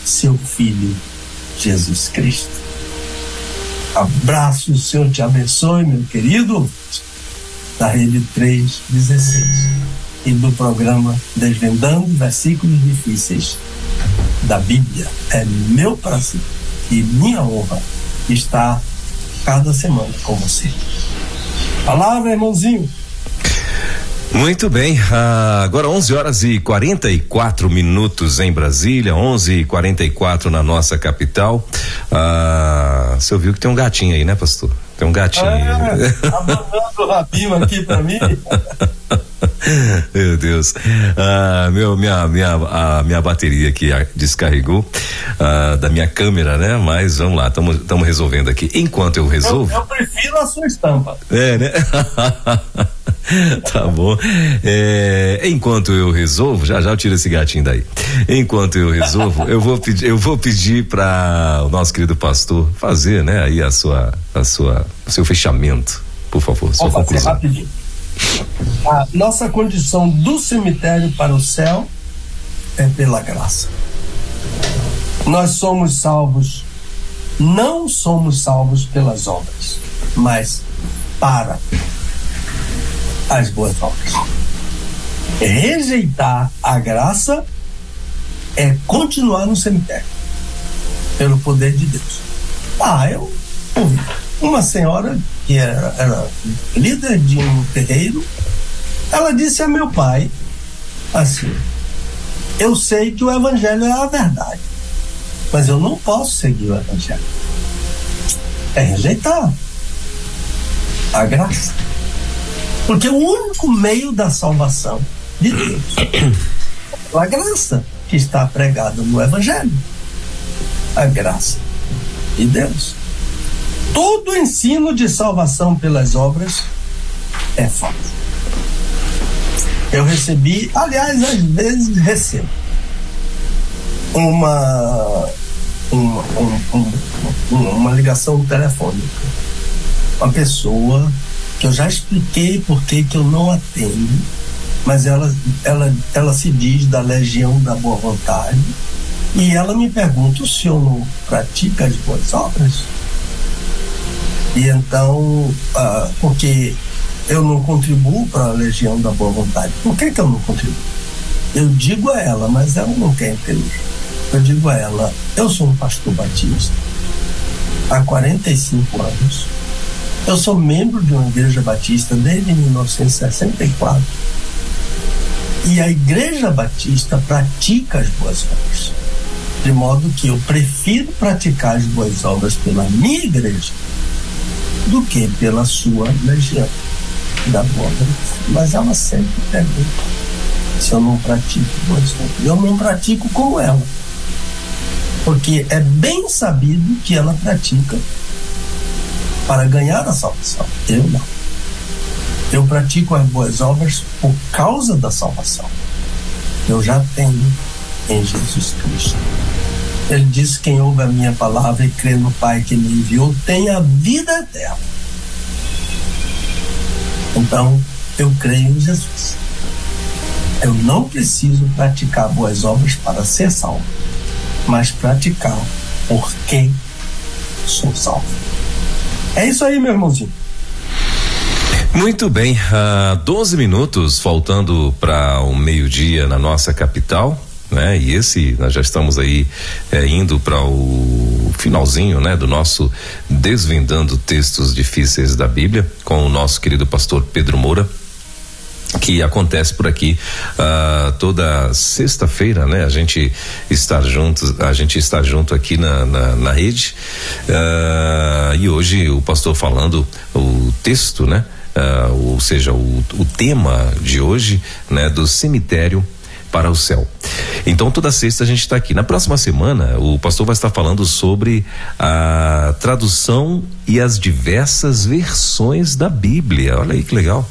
S3: seu Filho Jesus Cristo. Abraço, o Senhor te abençoe, meu querido, da Rede 316 e do programa Desvendando Versículos Difíceis da Bíblia. É meu prazer e minha honra estar cada semana com você. Palavra, irmãozinho.
S2: Muito bem, ah, agora 11 horas e 44 minutos em Brasília, 11 e 44 na nossa capital. Ah, você ouviu que tem um gatinho aí, né, pastor? Tem um gatinho
S3: é, aí. Tá mandando o rabinho aqui pra mim.
S2: Meu Deus. Ah, meu, minha, minha, a minha bateria aqui descarregou ah, da minha câmera, né? Mas vamos lá, estamos resolvendo aqui. Enquanto eu resolvo.
S3: Eu, eu prefiro a sua estampa.
S2: É, né? tá bom. É, enquanto eu resolvo, já já eu tiro esse gatinho daí. Enquanto eu resolvo, eu vou pedir, eu vou pedir para o nosso querido pastor fazer, né, aí a sua, a sua, o seu fechamento, por favor, sua vou conclusão. Rapidinho.
S3: A nossa condição do cemitério para o céu é pela graça. Nós somos salvos, não somos salvos pelas obras, mas para as boas obras. Rejeitar a graça é continuar no cemitério, pelo poder de Deus. Ah, eu ouvi uma senhora que era, era líder de um terreiro, ela disse a meu pai assim: Eu sei que o evangelho é a verdade, mas eu não posso seguir o evangelho. É rejeitar a graça. Porque o único meio da salvação de Deus é a graça que está pregada no evangelho. A graça de Deus. Todo ensino de salvação pelas obras é falso. Eu recebi, aliás, às vezes recebo uma, uma, um, um, uma ligação telefônica. Uma pessoa que eu já expliquei por que eu não atendo, mas ela, ela, ela se diz da legião da boa vontade e ela me pergunta se eu não pratica as boas obras. E então, ah, porque eu não contribuo para a Legião da Boa Vontade. Por que, que eu não contribuo? Eu digo a ela, mas ela não quer entender. Eu digo a ela, eu sou um pastor batista há 45 anos. Eu sou membro de uma igreja batista desde 1964. E a igreja batista pratica as boas obras. De modo que eu prefiro praticar as boas obras pela minha igreja do que pela sua legião da boa Mas ela sempre pergunta se eu não pratico boas Eu não pratico como ela. Porque é bem sabido que ela pratica para ganhar a salvação. Eu não. Eu pratico as boas obras por causa da salvação. Eu já tenho em Jesus Cristo. Ele disse: Quem ouve a minha palavra e crê no Pai que me enviou tem a vida eterna. Então, eu creio em Jesus. Eu não preciso praticar boas obras para ser salvo, mas praticar porque sou salvo. É isso aí, meu irmãozinho.
S2: Muito bem, uh, 12 minutos faltando para o meio-dia na nossa capital. Né? E esse nós já estamos aí é, indo para o finalzinho, né, do nosso desvendando textos difíceis da Bíblia com o nosso querido pastor Pedro Moura que acontece por aqui uh, toda sexta-feira, né? A gente estar juntos, a gente está junto aqui na, na, na rede uh, e hoje o pastor falando o texto, né? Uh, ou seja, o, o tema de hoje, né? Do cemitério para o céu. Então toda sexta a gente está aqui. Na próxima semana o pastor vai estar falando sobre a tradução e as diversas versões da Bíblia. Olha aí que legal.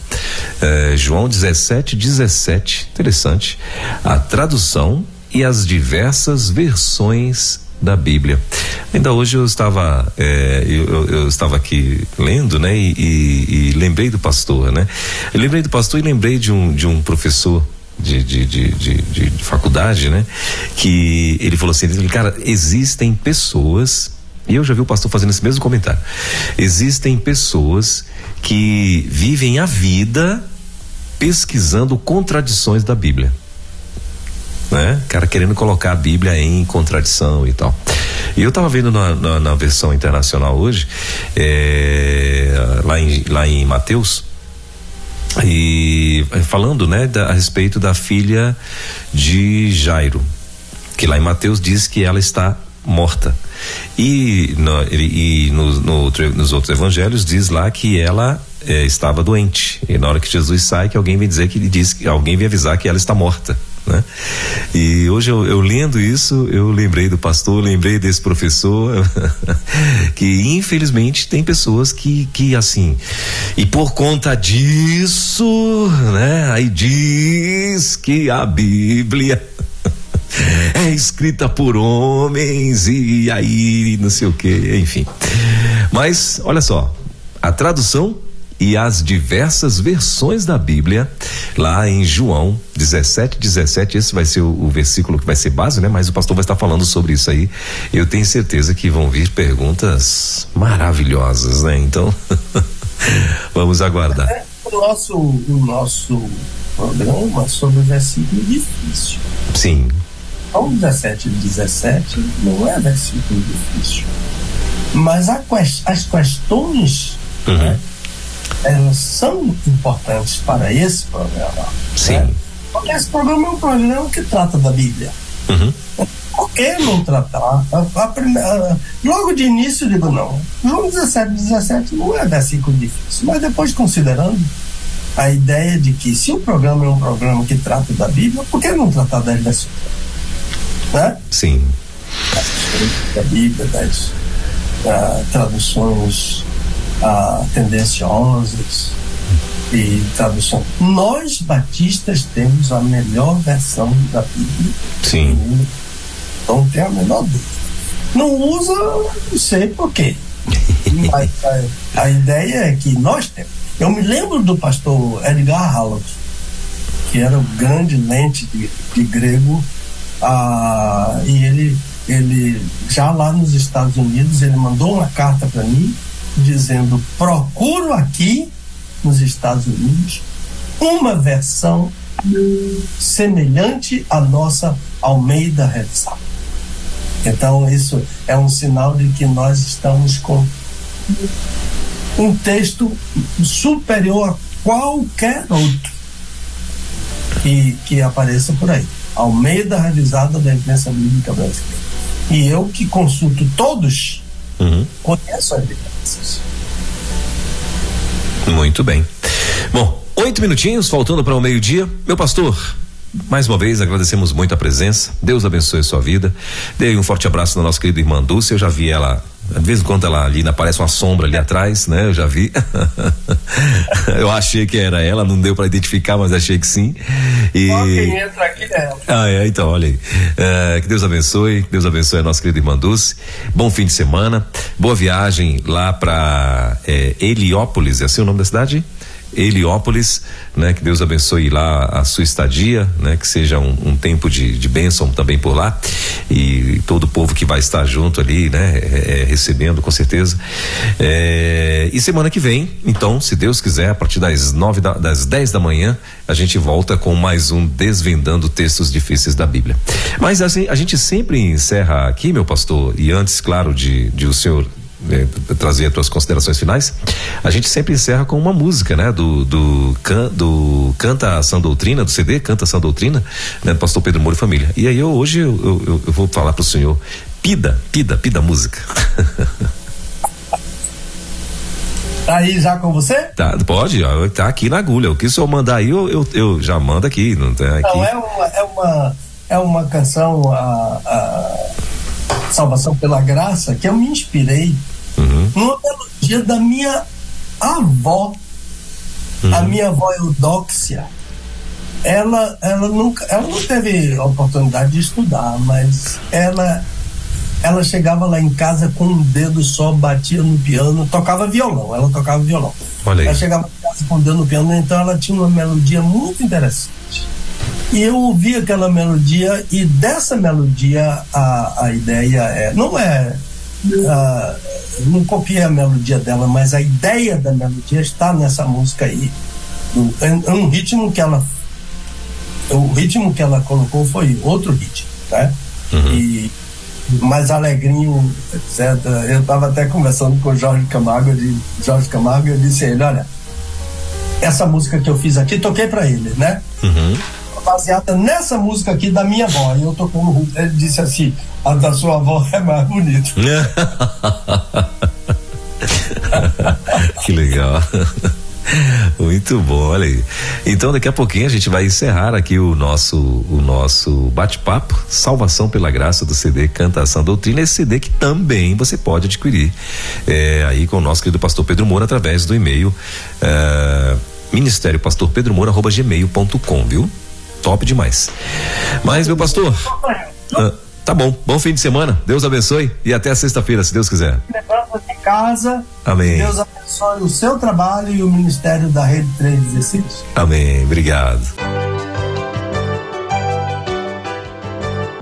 S2: É, João 17, 17. Interessante. A tradução e as diversas versões da Bíblia. Ainda hoje eu estava é, eu, eu, estava aqui lendo, né? E, e, e, lembrei do pastor, né? Eu lembrei do pastor e lembrei de um de um professor de, de, de, de, de faculdade, né? Que ele falou assim, cara, existem pessoas e eu já vi o pastor fazendo esse mesmo comentário. Existem pessoas que vivem a vida pesquisando contradições da Bíblia. Né? Cara querendo colocar a Bíblia em contradição e tal. E eu estava vendo na, na, na, versão internacional hoje, é, lá, em, lá em Mateus, e eh, falando, né, da, a respeito da filha de Jairo, que lá em Mateus diz que ela está morta. E, no, e no, no, nos outros evangelhos diz lá que ela eh, estava doente. E na hora que Jesus sai, que alguém vem dizer que ele diz que alguém vem avisar que ela está morta. Né? E hoje eu, eu, lendo isso, eu lembrei do pastor, lembrei desse professor, que infelizmente tem pessoas que, que assim, e por conta disso, né, aí diz que a Bíblia é escrita por homens e aí não sei o que, enfim. Mas, olha só, a tradução e as diversas versões da Bíblia, lá em João 17, 17. Esse vai ser o, o, versículo que vai ser base, né? Mas o pastor vai estar falando sobre isso aí. Eu tenho certeza que vão vir perguntas maravilhosas, né? Então, vamos aguardar. É
S3: o nosso, o nosso programa sobre o versículo difícil.
S2: Sim.
S3: Então, 17 e 17 não é versículo difícil. Mas as questões uhum. né, elas são importantes para esse programa.
S2: Sim. Né?
S3: Porque esse programa é um programa que trata da Bíblia.
S2: Uhum.
S3: Por que não tratar? A, a primeira, logo de início, eu digo não. João 17, 17 não é versículo difícil, mas depois considerando a ideia de que se o programa é um programa que trata da Bíblia, por que não tratar das versões? Né?
S2: Sim.
S3: Da Bíblia, das uh, traduções ah, tendenciosas e tradução. Nós batistas temos a melhor versão da Bíblia.
S2: Sim.
S3: Não tem a menor dúvida. Não usa, não sei por quê. Mas a, a, ideia é que nós temos. Eu me lembro do pastor Edgar Hallett, que era o grande lente de, de grego, ah, e ele, ele, já lá nos Estados Unidos, ele mandou uma carta para mim dizendo: procuro aqui nos Estados Unidos uma versão semelhante à nossa Almeida revisada. Então, isso é um sinal de que nós estamos com um texto superior a qualquer outro que, que apareça por aí. Almeida revisada da imprensa bíblica brasileira. E eu que consulto todos, uhum. conheço a Bíblia.
S2: Muito bem. Bom, oito minutinhos faltando para o meio-dia. Meu pastor, mais uma vez agradecemos muito a presença. Deus abençoe a sua vida. Dei um forte abraço na nossa querida irmã Dulce. Eu já vi ela De vez em quando ela ali aparece uma sombra ali atrás, né? Eu já vi. eu achei que era ela, não deu para identificar, mas achei que sim.
S3: E... quem entra aqui é ela.
S2: Ah, é, então, olha aí. É, que Deus abençoe, que Deus abençoe a nossa querida irmã Dulce. Bom fim de semana, boa viagem lá para é, Heliópolis, é assim o nome da cidade? Heliópolis, né? Que Deus abençoe lá a sua estadia, né? Que seja um, um tempo de, de bênção também por lá e todo o povo que vai estar junto ali, né? É, é, recebendo com certeza. É, e semana que vem, então, se Deus quiser, a partir das nove da, das dez da manhã, a gente volta com mais um desvendando textos difíceis da Bíblia. Mas assim, a gente sempre encerra aqui, meu pastor, e antes, claro, de, de o senhor né, trazer as tuas considerações finais, a gente sempre encerra com uma música, né? Do, do, can, do Canta a Sã Doutrina, do CD Canta a Sã Doutrina, né? Do pastor Pedro Moura e Família. E aí eu, hoje eu, eu, eu vou falar para o senhor, pida, pida, pida música.
S3: Tá aí já com você?
S2: Tá, pode, ó, tá aqui na agulha. O que o senhor mandar aí, eu, eu, eu já mando aqui. Não, tem aqui.
S3: não é, uma, é, uma, é uma canção, a, a Salvação pela Graça, que eu me inspirei uhum. numa melodia da minha avó, uhum. a minha avó Eudóxia. Ela, ela, nunca, ela não teve oportunidade de estudar, mas ela, ela chegava lá em casa com um dedo só, batia no piano, tocava violão, ela tocava violão. Ela chegava em casa com o dedo no piano, então ela tinha uma melodia muito interessante. E eu ouvi aquela melodia, e dessa melodia a, a ideia é. Não é Uh, não copiei a melodia dela, mas a ideia da melodia está nessa música aí. É um ritmo que ela. O ritmo que ela colocou foi outro ritmo, né? Uhum. E mais alegrinho, etc. Eu estava até conversando com o Jorge Camargo, de Jorge Camargo, eu disse a ele, olha, essa música que eu fiz aqui, toquei para ele, né? Uhum baseada nessa música aqui da minha avó. E eu tocando, ele disse assim: a da sua avó é mais bonita.
S2: que legal. Muito bom, olha aí. Então daqui a pouquinho a gente vai encerrar aqui o nosso o nosso bate-papo Salvação pela Graça do CD Cantação Doutrina, esse CD que também você pode adquirir é, aí com o nosso querido pastor Pedro Moura através do e-mail é, ministério pastor Pedro Moura arroba gmail.com, viu? Top demais. Mas, meu pastor. Ah, tá bom, bom fim de semana. Deus abençoe e até sexta-feira, se Deus quiser.
S3: Casa.
S2: Amém.
S3: Deus abençoe o seu trabalho e o ministério da Rede 316.
S2: Amém. Obrigado.